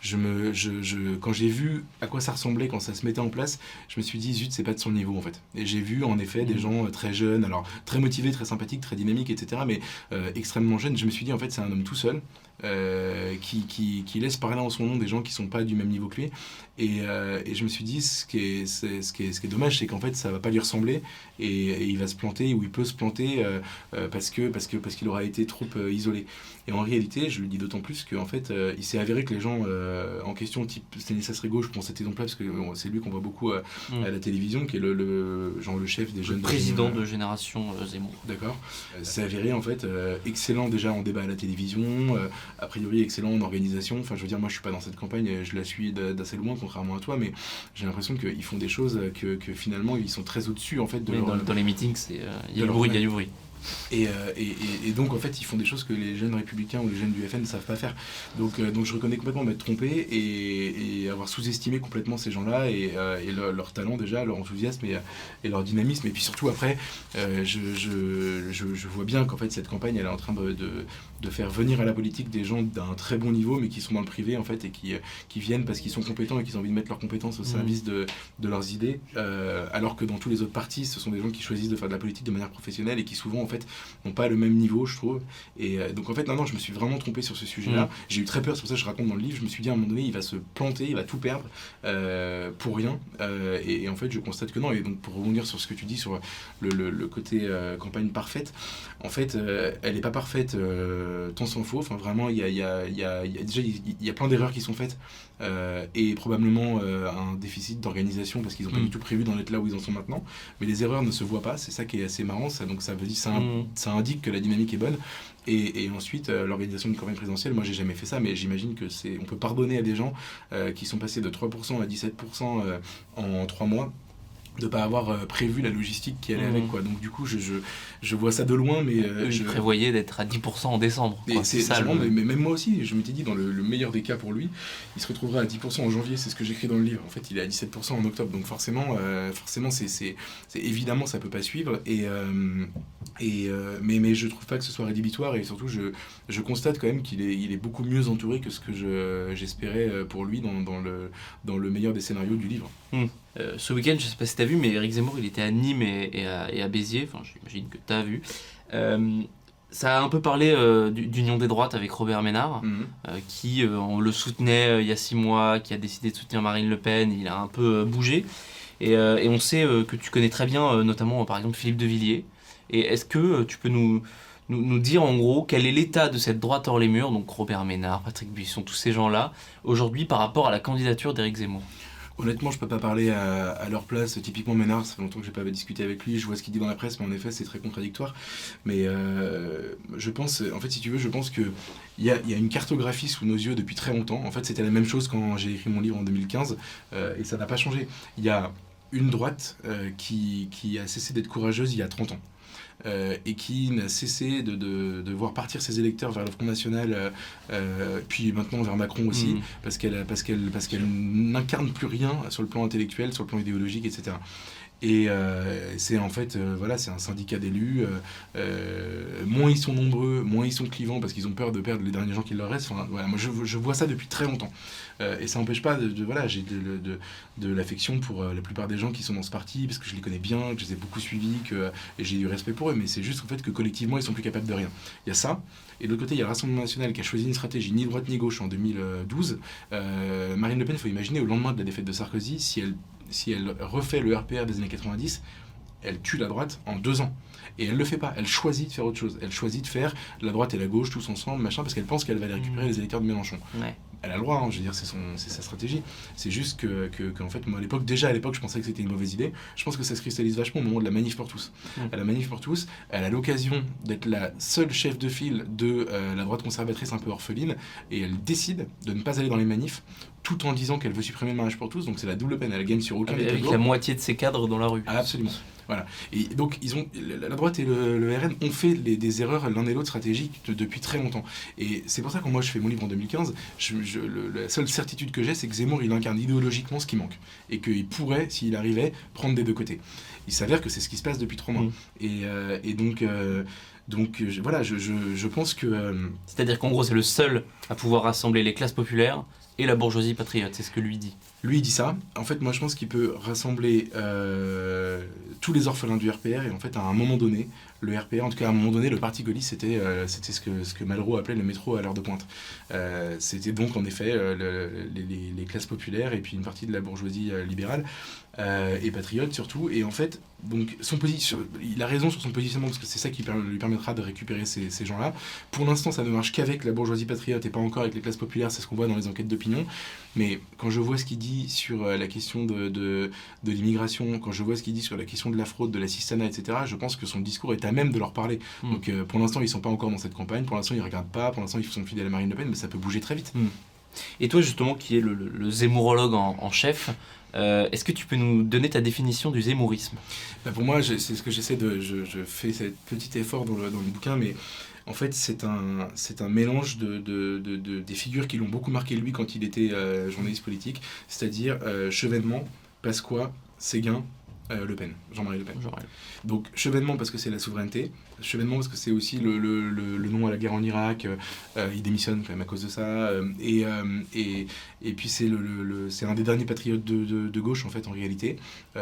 je me, je, je, quand j'ai vu à quoi ça ressemblait quand ça se mettait en place, je me suis dit, zut, c'est pas de son niveau en fait. Et j'ai vu en effet des Mhm. gens euh, très jeunes, alors très motivés, très sympathiques, très dynamiques, etc., mais euh, extrêmement jeunes. Je me suis dit, en fait, c'est un homme tout seul. euh, qui, qui, qui laisse parler en son nom des gens qui sont pas du même niveau que lui et, euh, et je me suis dit, ce qui est, c'est- ce qui est, ce qui est dommage, c'est qu'en fait, ça va pas lui ressembler et, et il va se planter ou il peut se planter euh, euh, parce que parce que parce qu'il aura été trop euh, isolé. Et en réalité, je le dis d'autant plus qu'en fait, il s'est avéré que les gens en question, type Stanislas Rigaud, je prends cet exemple-là parce que bon, c'est lui qu'on voit beaucoup Mm. à la télévision, qui est le, le genre le chef des jeunes. Président de génération Zemmour. D'accord. C'est avéré en fait excellent déjà en débat à la télévision, a priori excellent en organisation. Enfin, je veux dire, moi je suis pas dans cette campagne, je la suis d'a- d'assez loin, contrairement à toi, mais j'ai l'impression qu'ils font des choses que, que finalement ils sont très au-dessus en fait de Oui, leur- dans, dans les meetings, c'est, euh, il y a du bruit, il y a du bruit. et, euh, et, et- et donc en fait ils font des choses que les jeunes républicains ou les jeunes du FN ne savent pas faire. Donc, euh, donc je reconnais complètement m'être trompé et, et avoir sous-estimé complètement ces gens-là et, euh, et leur, talent déjà, leur enthousiasme et, leur dynamisme. Et puis surtout après, je, je, je, je vois bien qu'en fait cette campagne elle est en train de, de, de faire venir à la politique des gens d'un très bon niveau mais qui sont dans le privé en fait et qui, euh, qui viennent parce qu'ils sont compétents et qu'ils ont envie de mettre leurs compétences au Mhm. service de, de leurs idées. Euh, alors que dans tous les autres partis, ce sont des gens qui choisissent de faire de la politique de manière professionnelle et qui souvent en fait n'ont pas le même niveau, je trouve. Et euh, donc en fait, non, non, je me suis vraiment trompé sur ce sujet-là. Mm. J'ai eu très peur, c'est pour ça que je raconte dans le livre. Je me suis dit à un moment donné, il va se planter, il va tout perdre euh, pour rien. Et, et en fait, je constate que non. Et donc pour rebondir sur ce que tu dis sur le, le- le côté campagne parfaite, en fait, elle n'est pas parfaite euh, tant s'en faut. Enfin, vraiment, il y a, il y a- il y a- il y a- déjà il y a plein d'erreurs qui sont faites euh, et probablement euh, un déficit d'organisation parce qu'ils n'ont pas Mm. du tout prévu d'en être là où ils en sont maintenant. Mais les erreurs ne se voient pas. C'est ça qui est assez marrant. Ça, donc ça veut dire ça, Mm. ça indique que la dynamique est bonne. Et, et ensuite, euh, l'organisation d'une campagne présidentielle, moi j'ai jamais fait ça, mais j'imagine que c'est, on peut pardonner à des gens euh, qui sont passés de 3% à 17% euh, en 3 mois de pas avoir euh, prévu la logistique qui allait Mhm. avec quoi donc du coup je, je, je vois ça de loin mais euh, Eux, je ils prévoyaient d'être à 10% en décembre. c'est ça, le- mais, mais même moi aussi, je m'étais dit, dans le, le meilleur des cas pour lui, il se retrouvera à 10% en janvier, c'est ce que j'écris dans le livre. En fait, il est à 17% en octobre, donc forcément, euh, forcément c'est, c'est, évidemment, ça peut pas suivre. Et, euh, et, euh, mais, mais je trouve pas que ce soit rédhibitoire, et surtout, je, je constate quand même qu'il est, il est beaucoup mieux entouré que ce que je, j'espérais euh, pour lui dans, dans, le, dans le meilleur des scénarios du livre. Euh, ce week-end, je sais pas si tu as vu, mais Eric Zemmour, il était à Nîmes et, et à, et à Béziers. Enfin, j'imagine que tu as vu. Euh, ça a un peu parlé euh, du- d'union des droites avec Robert Ménard, euh, qui, on le soutenait il y a six mois, qui a décidé de soutenir Marine Le Pen. Il a un peu bougé. Et, et on sait que tu connais très bien, notamment, par exemple, Philippe de Villiers. Et est-ce que tu peux nous, nous, nous dire, en gros, quel est l'état de cette droite hors les murs, donc Robert Ménard, Patrick Buisson, tous ces gens-là, aujourd'hui par rapport à la candidature d'Éric Zemmour Honnêtement, je peux pas parler à, leur place. Typiquement, Ménard, ça fait longtemps que j'ai pas discuté avec lui. Je vois ce qu'il dit dans la presse, mais en effet, c'est très contradictoire. Mais euh, je pense, en fait, si tu veux, je pense que il y a, une cartographie sous nos yeux depuis très longtemps. En fait, c'était la même chose quand j'ai écrit mon livre en 2015, euh, et ça n'a pas changé. Il y a une droite euh, qui a cessé d'être courageuse il y a 30 ans. Euh, et qui n'a cessé de, de, de voir partir ses électeurs vers le Front National, euh, euh, puis maintenant vers Macron aussi Mm. parce qu'elle parce qu'elle parce qu'elle n'incarne plus rien sur le plan intellectuel, sur le plan idéologique, etc. Et c'est en fait, voilà, c'est un syndicat d'élus. moins ils sont nombreux, moins ils sont clivants parce qu'ils ont peur de perdre les derniers gens qui leur restent. voilà, moi je, vois ça depuis très longtemps. et ça n'empêche pas de, voilà, j'ai de, de, l'affection pour la plupart des gens qui sont dans ce parti parce que je les connais bien, que je les ai beaucoup suivis, que j'ai du respect pour eux. Mais c'est juste en fait que collectivement ils sont plus capables de rien. Il y a ça. Et de l'autre côté, il y a le Rassemblement national qui a choisi une stratégie ni droite ni gauche en 2012. Marine Le Pen, il faut imaginer au lendemain de la défaite de Sarkozy, si elle si elle refait le RPR des années 90, elle tue la droite en deux ans. Et elle ne le fait pas, elle choisit de faire autre chose. Elle choisit de faire la droite et la gauche tous ensemble, machin, parce qu'elle pense qu'elle va aller récupérer mmh. les électeurs de Mélenchon. Elle a le droit, hein, je veux dire, c'est, sa stratégie. C'est juste que, que, en fait, moi à l'époque, déjà à l'époque, je pensais que c'était une mauvaise idée. Je pense que ça se cristallise vachement au moment de la manif pour tous. Mmh. À la manif pour tous, elle a l'occasion d'être la seule chef de file de euh, la droite conservatrice un peu orpheline, et elle décide de ne pas aller dans les manifs, tout en disant qu'elle veut supprimer le mariage pour tous. Donc c'est la double peine, elle gagne sur aucun Avec, avec la moitié de ses cadres dans la rue. Ah, absolument. Voilà. Et donc, ils ont, la droite et le, RN ont fait des erreurs l'un et l'autre stratégiques depuis très longtemps. Et c'est pour ça que moi, je fais mon livre en 2015. Je, la seule certitude que j'ai, c'est que Zemmour, il incarne idéologiquement ce qui manque. Et qu'il pourrait, s'il arrivait, prendre des deux côtés. Il s'avère que c'est ce qui se passe depuis trois mois. Mmh. Et, euh, et, donc. Euh, donc voilà, je, je, pense que... Euh, C'est-à-dire qu'en gros, c'est le seul à pouvoir rassembler les classes populaires et la bourgeoisie patriote, c'est ce que lui dit. Lui, dit ça. En fait, moi, je pense qu'il peut rassembler euh, tous les orphelins du RPR et en fait, à un moment donné, le RPR, en tout cas à un moment donné, le parti gaulliste, c'était euh, c'était ce que, ce que Malraux appelait le métro à l'heure de pointe. Euh, c'était donc en effet les, classes populaires et puis une partie de la bourgeoisie libérale et patriote surtout. Et en fait, donc son position, il a raison sur son positionnement parce que c'est ça qui lui permettra de récupérer ces, ces gens-là. Pour l'instant, ça ne marche qu'avec la bourgeoisie patriote et pas encore avec les classes populaires, c'est ce qu'on voit dans les enquêtes d'opinion. Mais quand je vois ce qu'il dit sur euh, la question de, de, de l'immigration, quand je vois ce qu'il dit sur la question de la fraude, de la cistana, etc., je pense que son discours est à même de leur parler. Hmm. Donc euh, pour l'instant, ils sont pas encore dans cette campagne, pour l'instant, ils regardent pas, pour l'instant, ils sont fidèles à Marine Le Pen, mais ça peut bouger très vite. Hmm. Et toi, justement, qui est le, le, zémourologue en, chef, euh, est-ce que tu peux nous donner ta définition du zémourisme? Bah Pour moi, c'est ce que j'essaie de. Je, fais ce petit effort dans le, dans le bouquin, mais en fait, c'est un, un mélange de, de, de, des figures qui l'ont beaucoup marqué lui quand il était euh, journaliste politique, c'est-à-dire euh, Chevènement, Pasqua, Séguin, euh, Le Pen, Jean-Marie Le Pen. Jean Donc Chevènement parce que c'est la souveraineté, Chevènement parce que c'est aussi le, le, le, nom à la guerre en Irak, il démissionne quand même à cause de ça, et, et, et puis c'est, le, un des derniers patriotes de, de, gauche en fait en réalité,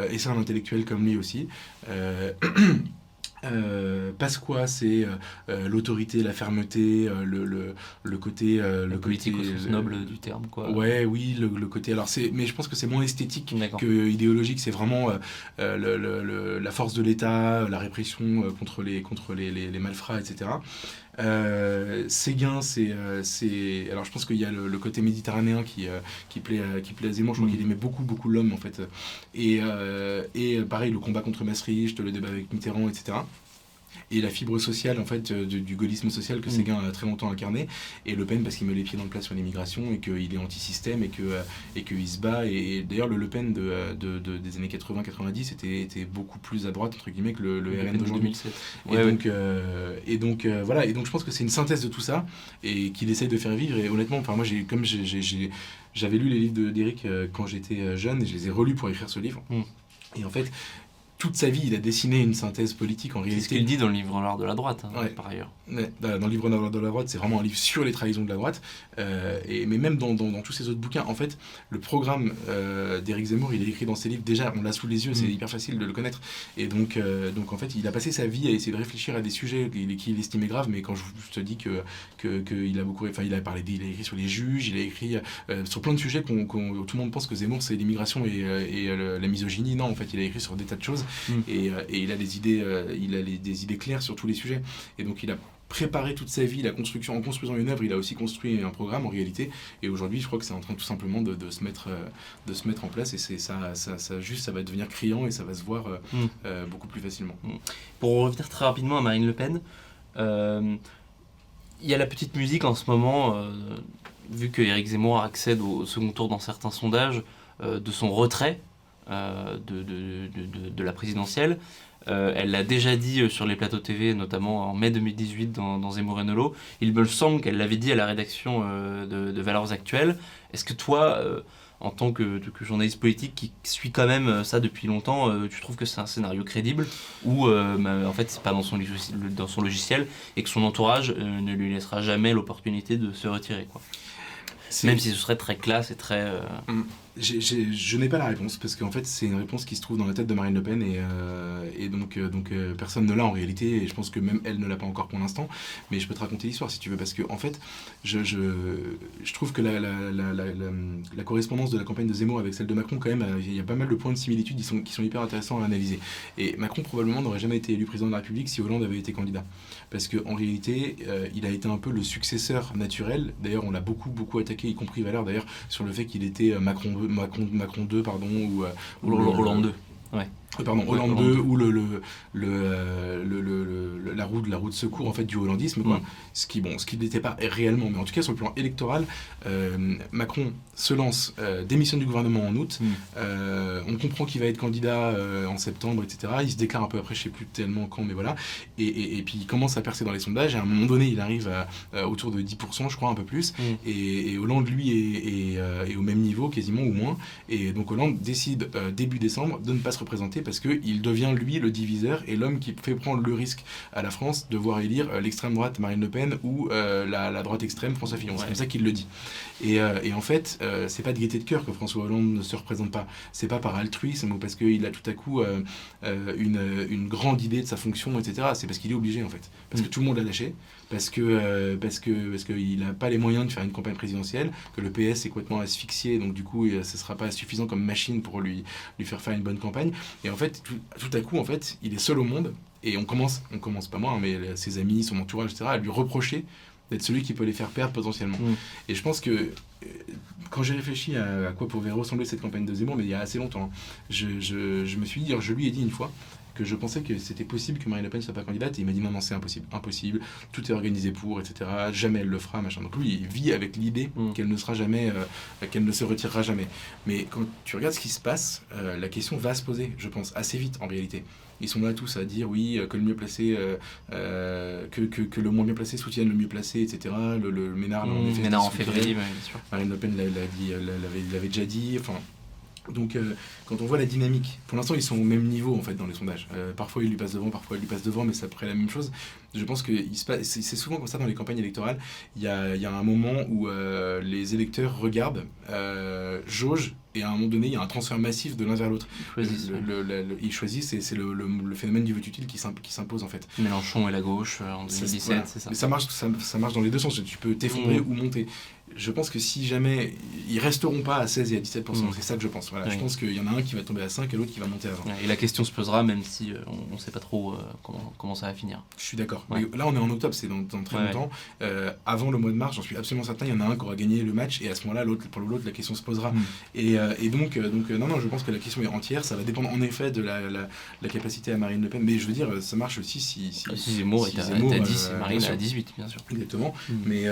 et c'est un intellectuel comme lui aussi. [clears throat] Euh, Pasqua, c'est euh, euh, l'autorité, la fermeté, le, le, le, côté. le côté noble du terme, quoi. Ouais, oui, le, côté. Alors, c'est, mais je pense que c'est moins esthétique que idéologique. C'est vraiment la force de l'État, la répression contre les, contre les, les, les malfrats, etc. Euh, Séguin, c'est, euh, c'est. Alors je pense qu'il y a le, côté méditerranéen qui, euh, qui, plaît, qui plaît à Zemmour. Je crois mm. qu'il aimait beaucoup, beaucoup l'homme en fait. Et, et pareil, le combat contre Maastricht, le débat avec Mitterrand, etc et la fibre sociale en fait euh, du, gaullisme social que mm. Séguin a très longtemps incarné. Et Le Pen parce qu'il met les pieds dans le plat sur l'immigration et qu'il est anti-système et que euh, et qu'il se bat. Et, d'ailleurs le Le Pen de, de, des années 80-90 était, était beaucoup plus à droite entre guillemets que le, RN d'aujourd'hui. et, donc, euh, et donc voilà. Et donc je pense que c'est une synthèse de tout ça et qu'il essaye de faire vivre. Et honnêtement enfin moi j'ai comme j'ai j'avais lu les livres d'Éric quand j'étais jeune et je les ai relus pour écrire ce livre. Mm. et en fait toute sa vie, il a dessiné une synthèse politique en réalité. C'est ce qu'il dit dans le livre Noir de la droite, hein, par ailleurs. dans le livre Noir de la droite, c'est vraiment un livre sur les trahisons de la droite. Euh, et, mais même dans, dans, tous ses autres bouquins, en fait, le programme euh, d'Éric Zemmour, il est écrit dans ses livres. Déjà, on l'a sous les yeux, c'est mm. hyper facile de le connaître. Et donc, euh, donc, en fait, il a passé sa vie à essayer de réfléchir à des sujets qu'il estimait graves. Mais quand je, te dis que, que, a beaucoup, enfin, il a parlé, il a écrit sur les juges, il a écrit sur plein de sujets qu'on, tout le monde pense que Zemmour, c'est l'immigration et, et la misogynie. Non, en fait, il a écrit sur des tas de choses. Mm. Euh, et, il a des idées, euh, il a des idées claires sur tous les sujets. Et donc il a préparé toute sa vie la construction en construisant une œuvre il a aussi construit un programme en réalité et aujourd'hui je crois que c'est en train tout simplement de, se mettre euh, de se mettre en place et c'est ça, ça, juste ça va devenir criant et ça va se voir mm. beaucoup plus facilement mm. pour revenir très rapidement à Marine Le Pen il y a la petite musique en ce moment vu que Eric Zemmour accède au second tour dans certains sondages de son retrait de, de, de, la présidentielle. Euh, elle l'a déjà dit euh, sur les plateaux TV, notamment en mai 2018 dans, dans Zemmour Il me semble qu'elle l'avait dit à la rédaction de, Valeurs Actuelles. Est-ce que toi, en tant que, que, journaliste politique qui suit quand même ça depuis longtemps, tu trouves que c'est un scénario crédible ou bah, en fait c'est pas dans son, dans son logiciel et que son entourage ne lui laissera jamais l'opportunité de se retirer quoi? Même si ce serait très classe et très. Mm je n'ai pas la réponse parce qu'en fait c'est une réponse qui se trouve dans la tête de Marine Le Pen et, euh, donc, euh, euh, personne ne l'a en réalité et je pense que même elle ne l'a pas encore pour l'instant. Mais je peux te raconter l'histoire si tu veux parce que en fait je, je, je trouve que la, la, la, la, correspondance de la campagne de Zemmour avec celle de Macron quand même il y a pas mal de points de similitude qui sont, qui sont hyper intéressants à analyser. Et Macron probablement n'aurait jamais été élu président de la République si Hollande avait été candidat parce qu'en réalité il a été un peu le successeur naturel d'ailleurs on l'a beaucoup beaucoup attaqué y compris Valère d'ailleurs sur le fait qu'il était Macron Macron, Macron 2, pardon, ou, euh, ou Hollande 2. Ouais. Euh, pardon, Hollande 2 ou le, le, le, le, la, roue, la roue de secours en fait, du hollandisme, quoi. Mm. Ce qui bon, ce qui n'était pas réellement, mais en tout cas sur le plan électoral, euh, Macron se lance, euh, démissionne du gouvernement en août, mm. on comprend qu'il va être candidat en septembre, etc. Il se déclare un peu après, je sais plus tellement quand, mais voilà. Et, et, puis il commence à percer dans les sondages, et à un moment donné, il arrive à, autour de 10%, je crois, un peu plus. Mm. Et, Hollande, lui, est, est, au même niveau, quasiment, ou moins. Et donc Hollande décide, début décembre, de ne pas se parce qu'il devient lui le diviseur et l'homme qui fait prendre le risque à la France de voir élire euh, l'extrême droite Marine Le Pen ou euh, la, droite extrême François Fillon. C'est comme ça qu'il le dit. Et, euh, et en fait, c'est pas de gaieté de cœur que François Hollande ne se représente pas. C'est pas par altruisme ou parce qu'il a tout à coup une, une, grande idée de sa fonction, etc. C'est parce qu'il est obligé en fait. Parce que mm. tout le monde l'a lâché, parce que parce que parce qu'il n'a pas les moyens de faire une campagne présidentielle, que le PS est complètement asphyxié, donc du coup, ce sera pas suffisant comme machine pour lui lui faire faire une bonne campagne. Et en fait, tout, à coup, en fait, il est seul au monde et on commence, on commence pas moi, hein, mais ses amis, son entourage, etc., à lui reprocher d'être celui qui peut les faire perdre potentiellement. Mm. Et je pense que euh, quand j'ai réfléchi à, quoi pouvait ressembler cette campagne de Zemmour, mais il y a assez longtemps, hein, je, je, je, me suis dit, je lui ai dit une fois que je pensais que c'était possible que Marine Le Pen ne soit pas candidate, et il m'a dit non, non, c'est impossible, impossible, tout est organisé pour, etc. Jamais elle le fera, machin. Donc lui, il vit avec l'idée mm. qu'elle ne sera jamais, euh, qu'elle ne se retirera jamais. Mais quand tu regardes ce qui se passe, euh, la question va se poser, je pense, assez vite en réalité. Ils sont là tous à dire oui, euh, que le mieux placé, que, que, que, le moins bien placé soutienne le mieux placé, etc. Le, le Ménard, en, Ménard en février, bien sûr. Marine Le Pen l'avait déjà dit. Enfin, donc, euh, quand on voit la dynamique, pour l'instant, ils sont au même niveau en fait dans les sondages. Euh, parfois, il lui passe devant, parfois, il lui passe devant, mais c'est après la même chose. Je pense que c'est souvent comme ça dans les campagnes électorales. Il y a, y a un moment où euh, les électeurs regardent, jaugent, et à un moment donné, il y a un transfert massif de l'un vers l'autre. Ils choisissent. et c'est le, phénomène du vote utile qui s'impose en fait. Mélenchon et la gauche en 2017, c'est ça. Mais ça marche, ça, marche dans les deux sens. Tu peux t'effondrer mmh. ou monter je pense que si jamais ils resteront pas à 16 et à 17%, mm. c'est ça que je pense. Voilà, Je pense qu'il y en a un qui va tomber à 5 et l'autre qui va monter à 20. et la question se posera même si euh, on ne sait pas trop euh, comment, comment, ça va finir. Je suis d'accord. Là, on est en octobre, c'est dans, très longtemps. Euh, avant le mois de mars, j'en suis absolument certain, il y en a un qui aura gagné le match et à ce moment-là, l'autre, pour l'autre, la question se posera. Mm. Et, et, donc, donc non, non, je pense que la question est entière. Ça va dépendre en effet de la, la, capacité à Marine Le Pen. Mais je veux dire, ça marche aussi si. Si, si Zemmour est, à, 10 et Marine à 18, bien sûr. Exactement. Mm. Mais,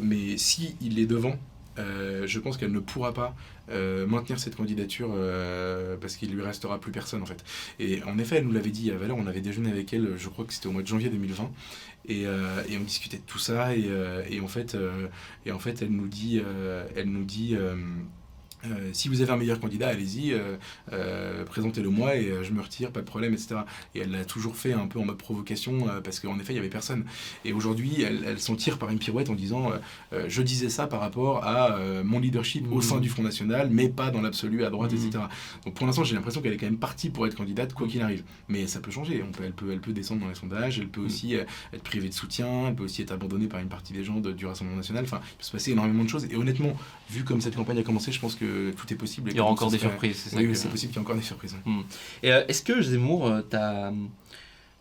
mais si il est devant, euh, je pense qu'elle ne pourra pas euh, maintenir cette candidature euh, parce qu'il lui restera plus personne en fait. Et en effet, elle nous l'avait dit à Valère, on avait déjeuné avec elle, je crois que c'était au mois de janvier 2020, et, et on discutait de tout ça, et, et en, fait, et en fait, elle nous dit, elle nous dit euh, si vous avez un meilleur candidat, allez-y, euh, euh, présentez-le moi et je me retire, pas de problème, etc. Et elle l'a toujours fait un peu en mode provocation parce qu'en effet, il n'y avait personne. Et aujourd'hui, elle, s'en tire par une pirouette en disant Je disais ça par rapport à mon leadership au sein mmh. du Front National, mais pas dans l'absolu à droite, etc. Mmh. Donc pour l'instant, j'ai l'impression qu'elle est quand même partie pour être candidate, quoi qu'il arrive. Mais ça peut changer. On peut, elle, peut, elle peut descendre dans les sondages, elle peut mmh. aussi être privée de soutien, elle peut aussi être abandonnée par une partie des gens du Rassemblement National. Enfin, il peut se passer énormément de choses. Et honnêtement, vu comme cette campagne a commencé, je pense que tout est possible. Il y aura encore des surprises, Oui, c'est possible qu'il y ait encore des surprises. Hmm. Et euh, est-ce que Zemmour, euh, t'as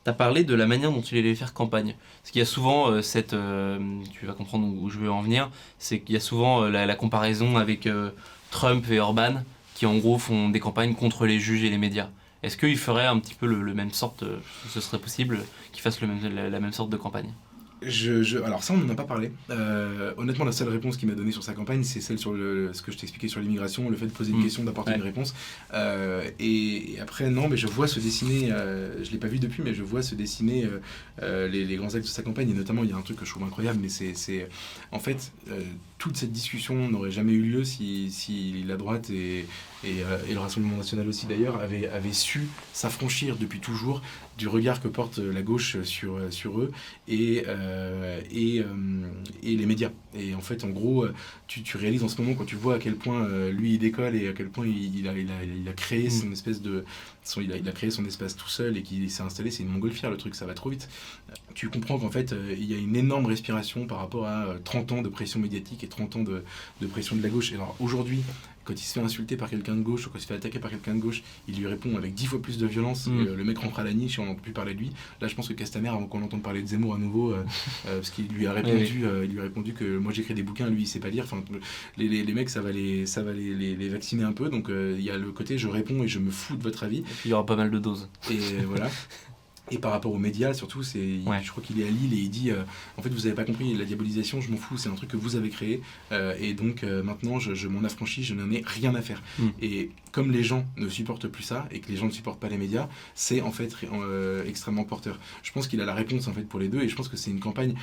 as parlé de la manière dont il allait faire campagne? Parce qu'il y a souvent euh, cette. tu vas comprendre où je veux en venir, c'est qu'il y a souvent la, comparaison avec Trump et Orban, qui en gros font des campagnes contre les juges et les médias. Est-ce qu'il ferait un petit peu le, même sorte, ce serait possible, qu'il fasse le même, la même sorte de campagne? Je, alors ça, on n'en a pas parlé. Euh, honnêtement, la seule réponse qu'il m'a donnée sur sa campagne, c'est celle sur le, ce que je t'expliquais sur l'immigration, le fait de poser une mm. question, d'apporter une réponse. Euh, et, après, non, mais je vois se dessiner, euh, je l'ai pas vu depuis, mais je vois se dessiner les, les, grands axes de sa campagne. Et notamment, il y a un truc que je trouve incroyable, mais c'est en fait toute cette discussion n'aurait jamais eu lieu si, si la droite et, et, euh, et, le Rassemblement national aussi d'ailleurs avaient, avaient su s'affranchir depuis toujours du regard que porte la gauche sur, sur eux et, euh, et, euh, et, les médias. Et en fait, en gros, tu, tu, réalises en ce moment quand tu vois à quel point lui il décolle et à quel point il, il, a, il, a, il a, créé mmh. son espèce de. Il, a, créé son espace tout seul et qu'il s'est installé, c'est une montgolfière le truc, ça va trop vite. Tu comprends qu'en fait, il y a une énorme respiration par rapport à 30 ans de pression médiatique et 30 ans de, de pression de la gauche. Et alors aujourd'hui, quand il se fait insulter par quelqu'un de gauche ou quand il se fait attaquer par quelqu'un de gauche, il lui répond avec dix fois plus de violence. Mm. Et, euh, le mec rentre à la niche et on n'entend plus parler de lui. Là, je pense que Castaner, avant qu'on entende parler de Zemmour à nouveau, euh, [laughs] euh, parce qu'il lui a répondu, il lui a répondu que moi j'écris des bouquins, lui il sait pas lire. Enfin, les, les, les, mecs, ça va les, ça va les, les, les vacciner un peu. Donc il y a le côté je réponds et je me fous de votre avis. Et puis il y aura pas mal de doses. Et voilà. [laughs] Et par rapport aux médias, surtout, c'est, ouais. je crois qu'il est à Lille et il dit euh, En fait, vous n'avez pas compris, la diabolisation, je m'en fous, c'est un truc que vous avez créé. Euh, et donc, euh, maintenant, je, je m'en affranchis, je n'en ai rien à faire. Mm. Et comme les gens ne supportent plus ça et que les gens ne supportent pas les médias, c'est en fait extrêmement porteur. Je pense qu'il a la réponse en fait pour les deux et je pense que c'est une campagne.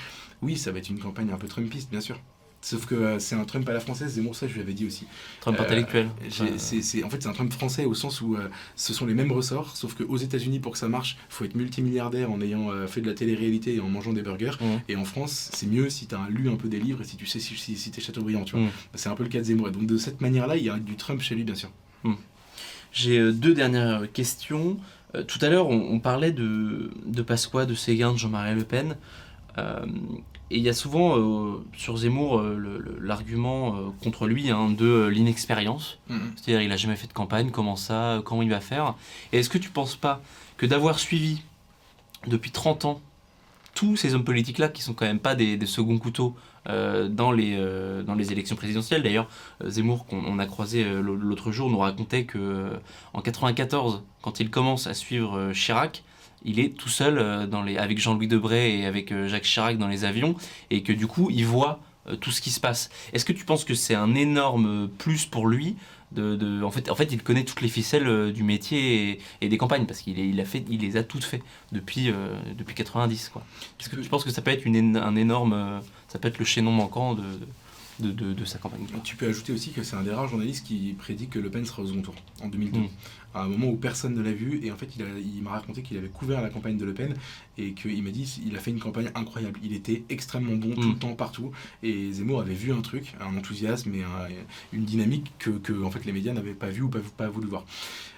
Oui, ça va être une campagne un peu Trumpiste, bien sûr. Sauf que euh, c'est un Trump à la française, Zemmour, ça je lui avais dit aussi. Trump euh, intellectuel. c'est, c'est, en fait, c'est un Trump français au sens où euh, ce sont les mêmes ressorts, sauf qu'aux États-Unis, pour que ça marche, il faut être multimilliardaire en ayant euh, fait de la télé-réalité et en mangeant des burgers. Mmh. Et en France, c'est mieux si tu as lu un peu des livres et si tu sais si, si, si tu es Chateaubriand. Tu vois. Mmh. C'est un peu le cas de Zemmour. Donc de cette manière-là, il y a du Trump chez lui, bien sûr. Mmh. J'ai deux dernières questions. tout à l'heure, on, on, parlait de, de Pasqua, de Séguin, de Jean-Marie Le Pen. Euh, et il y a souvent euh, sur Zemmour euh, l'argument contre lui hein, de l'inexpérience. Mmh. C'est-à-dire il n'a jamais fait de campagne, comment ça, comment il va faire. Et est-ce que tu ne penses pas que d'avoir suivi depuis 30 ans tous ces hommes politiques-là, qui sont quand même pas des, des seconds couteaux euh, dans, les, euh, dans les élections présidentielles. D'ailleurs, Zemmour, qu'on a croisé l'autre jour, nous racontait que en 94, quand il commence à suivre Chirac, il est tout seul euh, dans les, avec Jean-Louis Debray et avec euh, Jacques Chirac dans les avions, et que du coup, il voit euh, tout ce qui se passe. Est-ce que tu penses que c'est un énorme plus pour lui de, de, en, fait, en fait, il connaît toutes les ficelles du métier et, et des campagnes, parce qu'il il a fait, il les a toutes fait depuis, euh, depuis 90. Quoi. Est-ce que tu penses que ça peut être une, un énorme... Ça peut être le chaînon manquant de, de, de, de, sa campagne. Tu peux ajouter aussi que c'est un des rares journalistes qui prédit que Le Pen sera au second tour en 2002. Mmh à un moment où personne ne l'a vu. Et en fait, il, il m'a raconté qu'il avait couvert la campagne de Le Pen et qu'il m'a dit il a fait une campagne incroyable. Il était extrêmement bon tout mmh. le temps, partout. Et Zemmour avait vu un truc, un enthousiasme et un, une dynamique que, que, en fait, les médias n'avaient pas vu ou pas, pas voulu voir.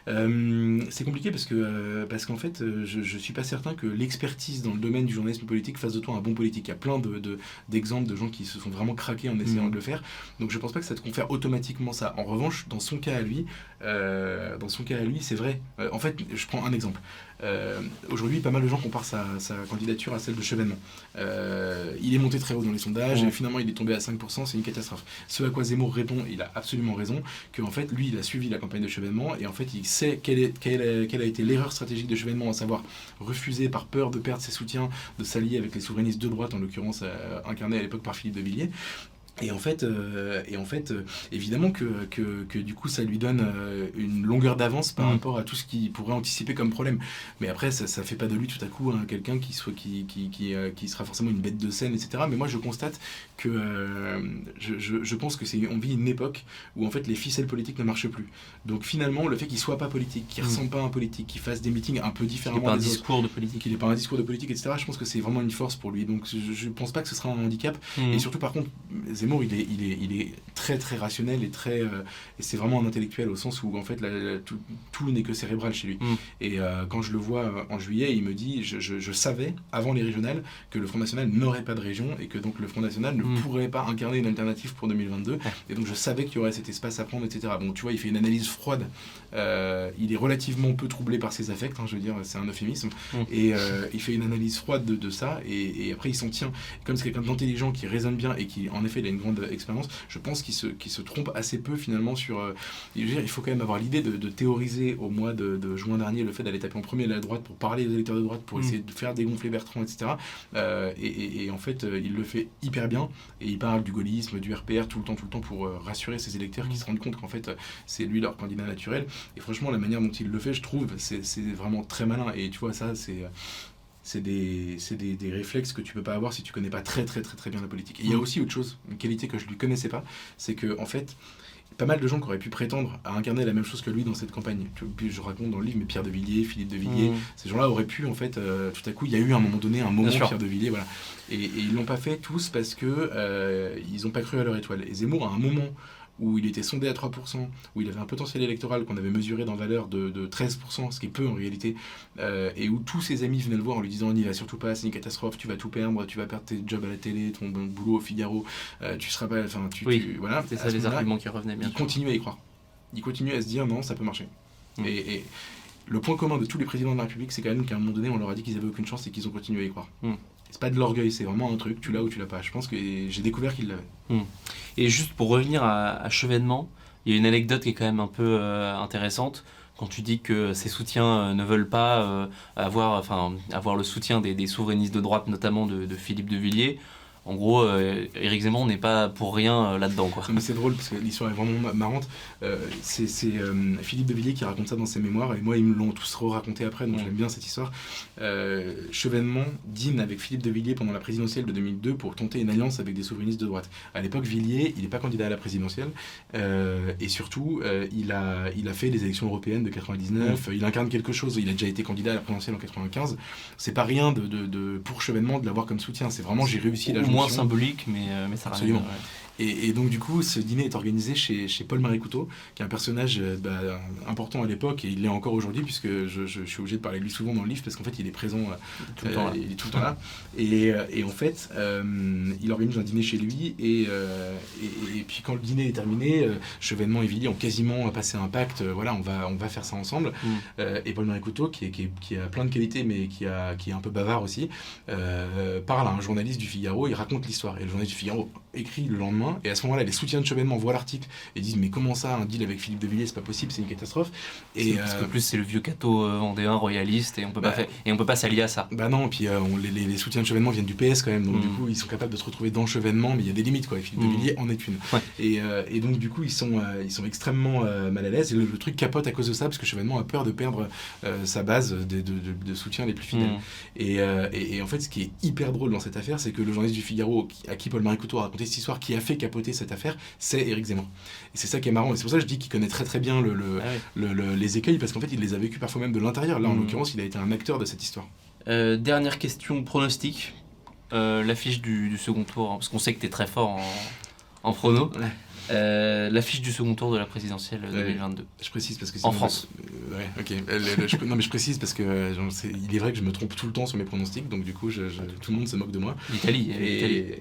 Euh, c'est compliqué parce que euh, parce qu'en fait, euh, je, je suis pas certain que l'expertise dans le domaine du journalisme politique fasse de toi un bon politique. Il y a plein de, de, d'exemples de gens qui se sont vraiment craqués en essayant mmh. de le faire. Donc je pense pas que ça te confère automatiquement ça. En revanche, dans son cas à lui, euh, dans son cas à lui, c'est vrai. Euh, en fait, je prends un exemple. Euh, Aujourd'hui, pas mal de gens comparent sa, sa, candidature à celle de Chevènement. Euh, il est monté très haut dans les sondages et finalement il est tombé à 5%, c'est une catastrophe. Ce à quoi Zemmour répond, il a absolument raison, qu'en fait, lui, il a suivi la campagne de Chevènement et en fait, il sait quelle, est, quelle, est, quelle a été l'erreur stratégique de Chevènement, à savoir refuser par peur de perdre ses soutiens, de s'allier avec les souverainistes de droite, en l'occurrence incarnés à l'époque par Philippe de Villiers. Et en fait, euh, et en fait euh, évidemment que, que, que, du coup, ça lui donne euh, une longueur d'avance par mmh. rapport à tout ce qu'il pourrait anticiper comme problème. Mais après, ça ne fait pas de lui tout à coup hein, quelqu'un qui, soit, qui, qui, qui, qui, sera forcément une bête de scène, etc. Mais moi, je constate que je, je, je, pense que c'est on vit une époque où en fait les ficelles politiques ne marchent plus. Donc finalement, le fait qu'il soit pas politique, qu'il mmh. ressemble pas à un politique, qu'il fasse des meetings un peu différemment, qu'il n'ait pas un discours de politique, qu'il n'ait pas un discours de politique, etc. Je pense que c'est vraiment une force pour lui. Donc je, ne pense pas que ce sera un handicap. Mmh. Et surtout, par contre, Zemmour, il est, il est, il est très très rationnel et très euh, et c'est vraiment un intellectuel au sens où en fait la, la, tout, tout n'est que cérébral chez lui. Mmh. Et euh, quand je le vois en juillet, il me dit je, je, je, savais avant les régionales que le Front National n'aurait pas de région et que donc le Front National ne mmh. pourrait pas incarner une alternative pour 2022. Ouais. Et donc je savais qu'il y aurait cet espace à prendre, etc. Bon, tu vois, il fait une analyse froide. Euh, il est relativement peu troublé par ses affects, hein, je veux dire, c'est un euphémisme. Mmh. Et euh, il fait une analyse froide de, de ça et, et, après il s'en tient. Comme c'est quelqu'un d'intelligent qui raisonne bien et qui en effet il a une grande expérience, je pense qu'il se, qu se trompe assez peu finalement sur. Euh, dire, il faut quand même avoir l'idée de, de, théoriser au mois de, de juin dernier le fait d'aller taper en premier la droite pour parler aux électeurs de droite, pour mmh. essayer de faire dégonfler Bertrand, etc. Et, et, et, en fait, il le fait hyper bien et il parle du gaullisme, du RPR tout le temps, tout le temps pour rassurer ses électeurs mmh. qui se rendent compte qu'en fait, c'est lui leur candidat naturel. Et franchement, la manière dont il le fait, je trouve, c'est vraiment très malin. Et tu vois, ça, c'est c'est des, c'est des, des réflexes que tu peux pas avoir si tu connais pas très très très très bien la politique. Et il y a Mm. aussi autre chose, une qualité que je lui connaissais pas, c'est que en fait, pas mal de gens qui auraient pu prétendre à incarner la même chose que lui dans cette campagne. Puis je raconte dans le livre, mais Pierre de Villiers, Philippe de Villiers, Mm. ces gens-là auraient pu, en fait, euh, tout à coup, il y a eu à un moment donné un moment. Pierre de Villiers, voilà. Et, et ils l'ont pas fait tous parce que euh, ils ont pas cru à leur étoile. Et Zemmour, à un moment où il était sondé à 3%, où il avait un potentiel électoral qu'on avait mesuré dans valeur de, de 13%, ce qui est peu en réalité, euh, et où tous ses amis venaient le voir en lui disant n'y va surtout pas, c'est une catastrophe, tu vas tout perdre, tu vas perdre tes jobs à la télé, ton bon boulot au Figaro, euh, tu seras pas, enfin, tu, Oui, tu- voilà. À ça ce les arguments qui revenaient bien il sûr. continue à y croire. Il continue à se dire non, ça peut marcher. Mm. Et, et le point commun de tous les présidents de la République, c'est quand même qu'à un moment donné, on leur a dit qu'ils avaient aucune chance et qu'ils ont continué à y croire. Mm. C'est pas de l'orgueil, c'est vraiment un truc, tu l'as ou tu l'as pas. Je pense que j'ai découvert qu'ils l'avaient. Et juste pour revenir à, à Chevènement, il y a une anecdote qui est quand même un peu euh, intéressante. Quand tu dis que ses soutiens euh, ne veulent pas euh, avoir, enfin, avoir le soutien des, souverainistes de droite, notamment de Philippe de Villiers, en gros, euh, Éric Zemmour n'est pas pour rien euh, là-dedans. Quoi. Mais c'est drôle parce que l'histoire est vraiment ma- marrante. Euh, c'est c'est, euh, Philippe de Villiers qui raconte ça dans ses mémoires et moi ils me l'ont tous raconté après donc j'aime bien cette histoire. Chevènement dîne avec Philippe de Villiers pendant la présidentielle de 2002 pour tenter une alliance avec des souverainistes de droite. À l'époque Villiers il n'est pas candidat à la présidentielle et surtout il, a, il a fait les élections européennes de 99, il incarne quelque chose, il a déjà été candidat à la présidentielle en 95. C'est pas rien de, de, de- pour Chevènement de l'avoir comme soutien, c'est vraiment j'ai réussi la Au moins symbolique, mais, euh, mais ça Absolument. ramène. Et, et donc du coup, ce dîner est organisé chez, chez Paul-Marie Couteau, qui est un personnage euh, bah, important à l'époque, et il l'est encore aujourd'hui, puisque je, je- je suis obligé de parler de lui souvent dans le livre, parce qu'en fait, il est présent euh, Tout le temps là. il est tout le temps là. Et, euh, et en fait, euh, il organise un dîner chez lui. Et, euh, puis quand le dîner est terminé, euh, Chevènement et Villiers ont quasiment passé un pacte. euh, voilà, on va, on va faire ça ensemble. Mm. Euh, et Paul-Marie Couteau, qui, est- qui, est- qui a plein de qualités, mais qui, a, qui est un peu bavard aussi, euh, parle à un journaliste du Figaro. Il raconte l'histoire. Et le journaliste du Figaro écrit le lendemain. Et à ce moment-là, les soutiens de Chevènement voient l'article et disent Mais comment ça, un deal avec Philippe de Villiers, c'est pas possible, c'est une catastrophe. Et, parce euh, que plus c'est le vieux cateau euh, vendéen royaliste et on peut pas Bah, faire- et on peut pas s'allier à ça. Bah non, puis euh, on- les, les- les soutiens de Chevènement viennent du PS quand même, donc Mm. du coup ils sont capables de se retrouver dans Chevènement, mais il y a des limites quoi, et Philippe Mm. de Villiers en est une. Ouais. Et, euh, et donc du coup ils sont, ils sont extrêmement mal à l'aise, et le, le truc capote à cause de ça, parce que Chevènement a peur de perdre sa base de, de, de- de soutien les plus fidèles. Mm. Et, et- et en fait ce qui est hyper drôle dans cette affaire, c'est que le journaliste du Figaro, à qui Paul-Marie Couteau a cette histoire, qui a fait capoter cette affaire, c'est Éric Zemmour. Et c'est ça qui est marrant, et c'est pour ça que je dis qu'il connaît très très bien le, le- Ah le- les écueils, parce qu'en fait il les a vécus parfois même de l'intérieur. Là en Mm. l'occurrence il a été un acteur de cette histoire. Euh, dernière question pronostic. Euh, L'affiche du, du second tour, hein, parce qu'on sait que tu es très fort en, en prono. Ouais. Euh, L'affiche du second tour de la présidentielle Ouais. 2022. Je précise parce que En France. euh, ouais, ok. Euh, le- le- je- non, mais je précise parce que euh, genre, c'est- il est vrai que je me trompe tout le temps sur mes pronostics, donc du coup, je- je- tout le monde se moque de moi. L'Italie. euh.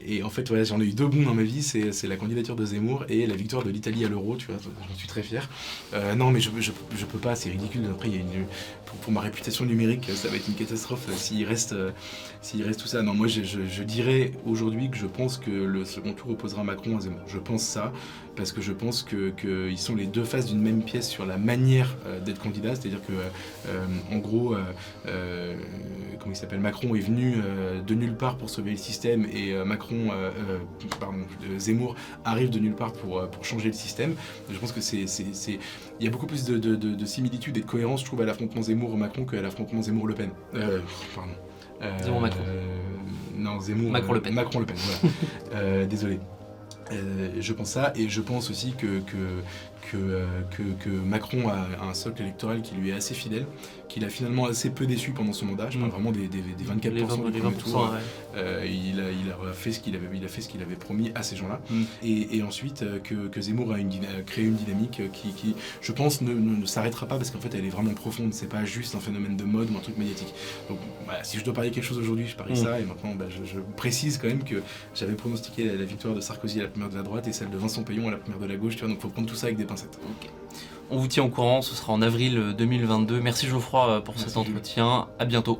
Et, et en fait, j'en ai eu deux bons dans ma vie c'est la candidature de Zemmour et la victoire de l'Italie à l'Euro, tu vois, j'en suis très fier. Euh, non, mais je, je, peux pas, c'est ridicule. Après, il y a une, pour, pour ma réputation numérique, ça va être une catastrophe euh, s'il reste, euh, s'il reste tout ça. Non, moi, je dirais aujourd'hui que je pense que le second tour opposera Macron à Zemmour. Je pense ça parce que je pense que qu'ils sont les deux faces d'une même pièce sur la manière euh, d'être candidat, c'est-à-dire que euh, en gros, euh, euh, comment il s'appelle, Macron est venu de nulle part pour sauver le système et Macron, pardon, Zemmour arrive de nulle part pour, pour changer le système. Je pense que c'est, il y a beaucoup plus de, de, de, de similitudes et de cohérence, je trouve, à l'affrontement Zemmour-Macron qu'à l'affrontement Zemmour-Le Pen. Pardon. Zemmour-Macron. non, Zemmour. Macron-Le Pen. Macron-Le Pen, voilà. [laughs] Désolé. Euh, je pense ça et je pense aussi que, que, que, euh, que, que Macron a un socle électoral qui lui est assez fidèle, qu'il a finalement assez peu déçu pendant son mandat. Je parle Mm. vraiment des, des, des 24% les 20%, du les premier 20%, tour. ouais. Euh, il, a, il a fait ce qu'il avait, il a fait ce qu'il avait promis à ces gens-là. Mm. Et, et ensuite euh, que, que Zemmour a, une, dyna- a créé une dynamique qui, qui, je pense, ne, ne- ne s'arrêtera pas parce qu'en fait, elle est vraiment profonde. C'est pas juste un phénomène de mode ou un truc médiatique. Donc, voilà, si je dois parier quelque chose aujourd'hui, je parie Mm. ça. Et maintenant, bah, je, je précise quand même que j'avais pronostiqué la, la victoire de Sarkozy à la première de la droite et celle de Vincent Payon à la première de la gauche. Tu vois, donc faut prendre tout ça avec des pincettes. On vous tient au courant, ce sera en avril 2022. Merci Geoffroy euh, pour Merci, cet Jules. entretien. À bientôt.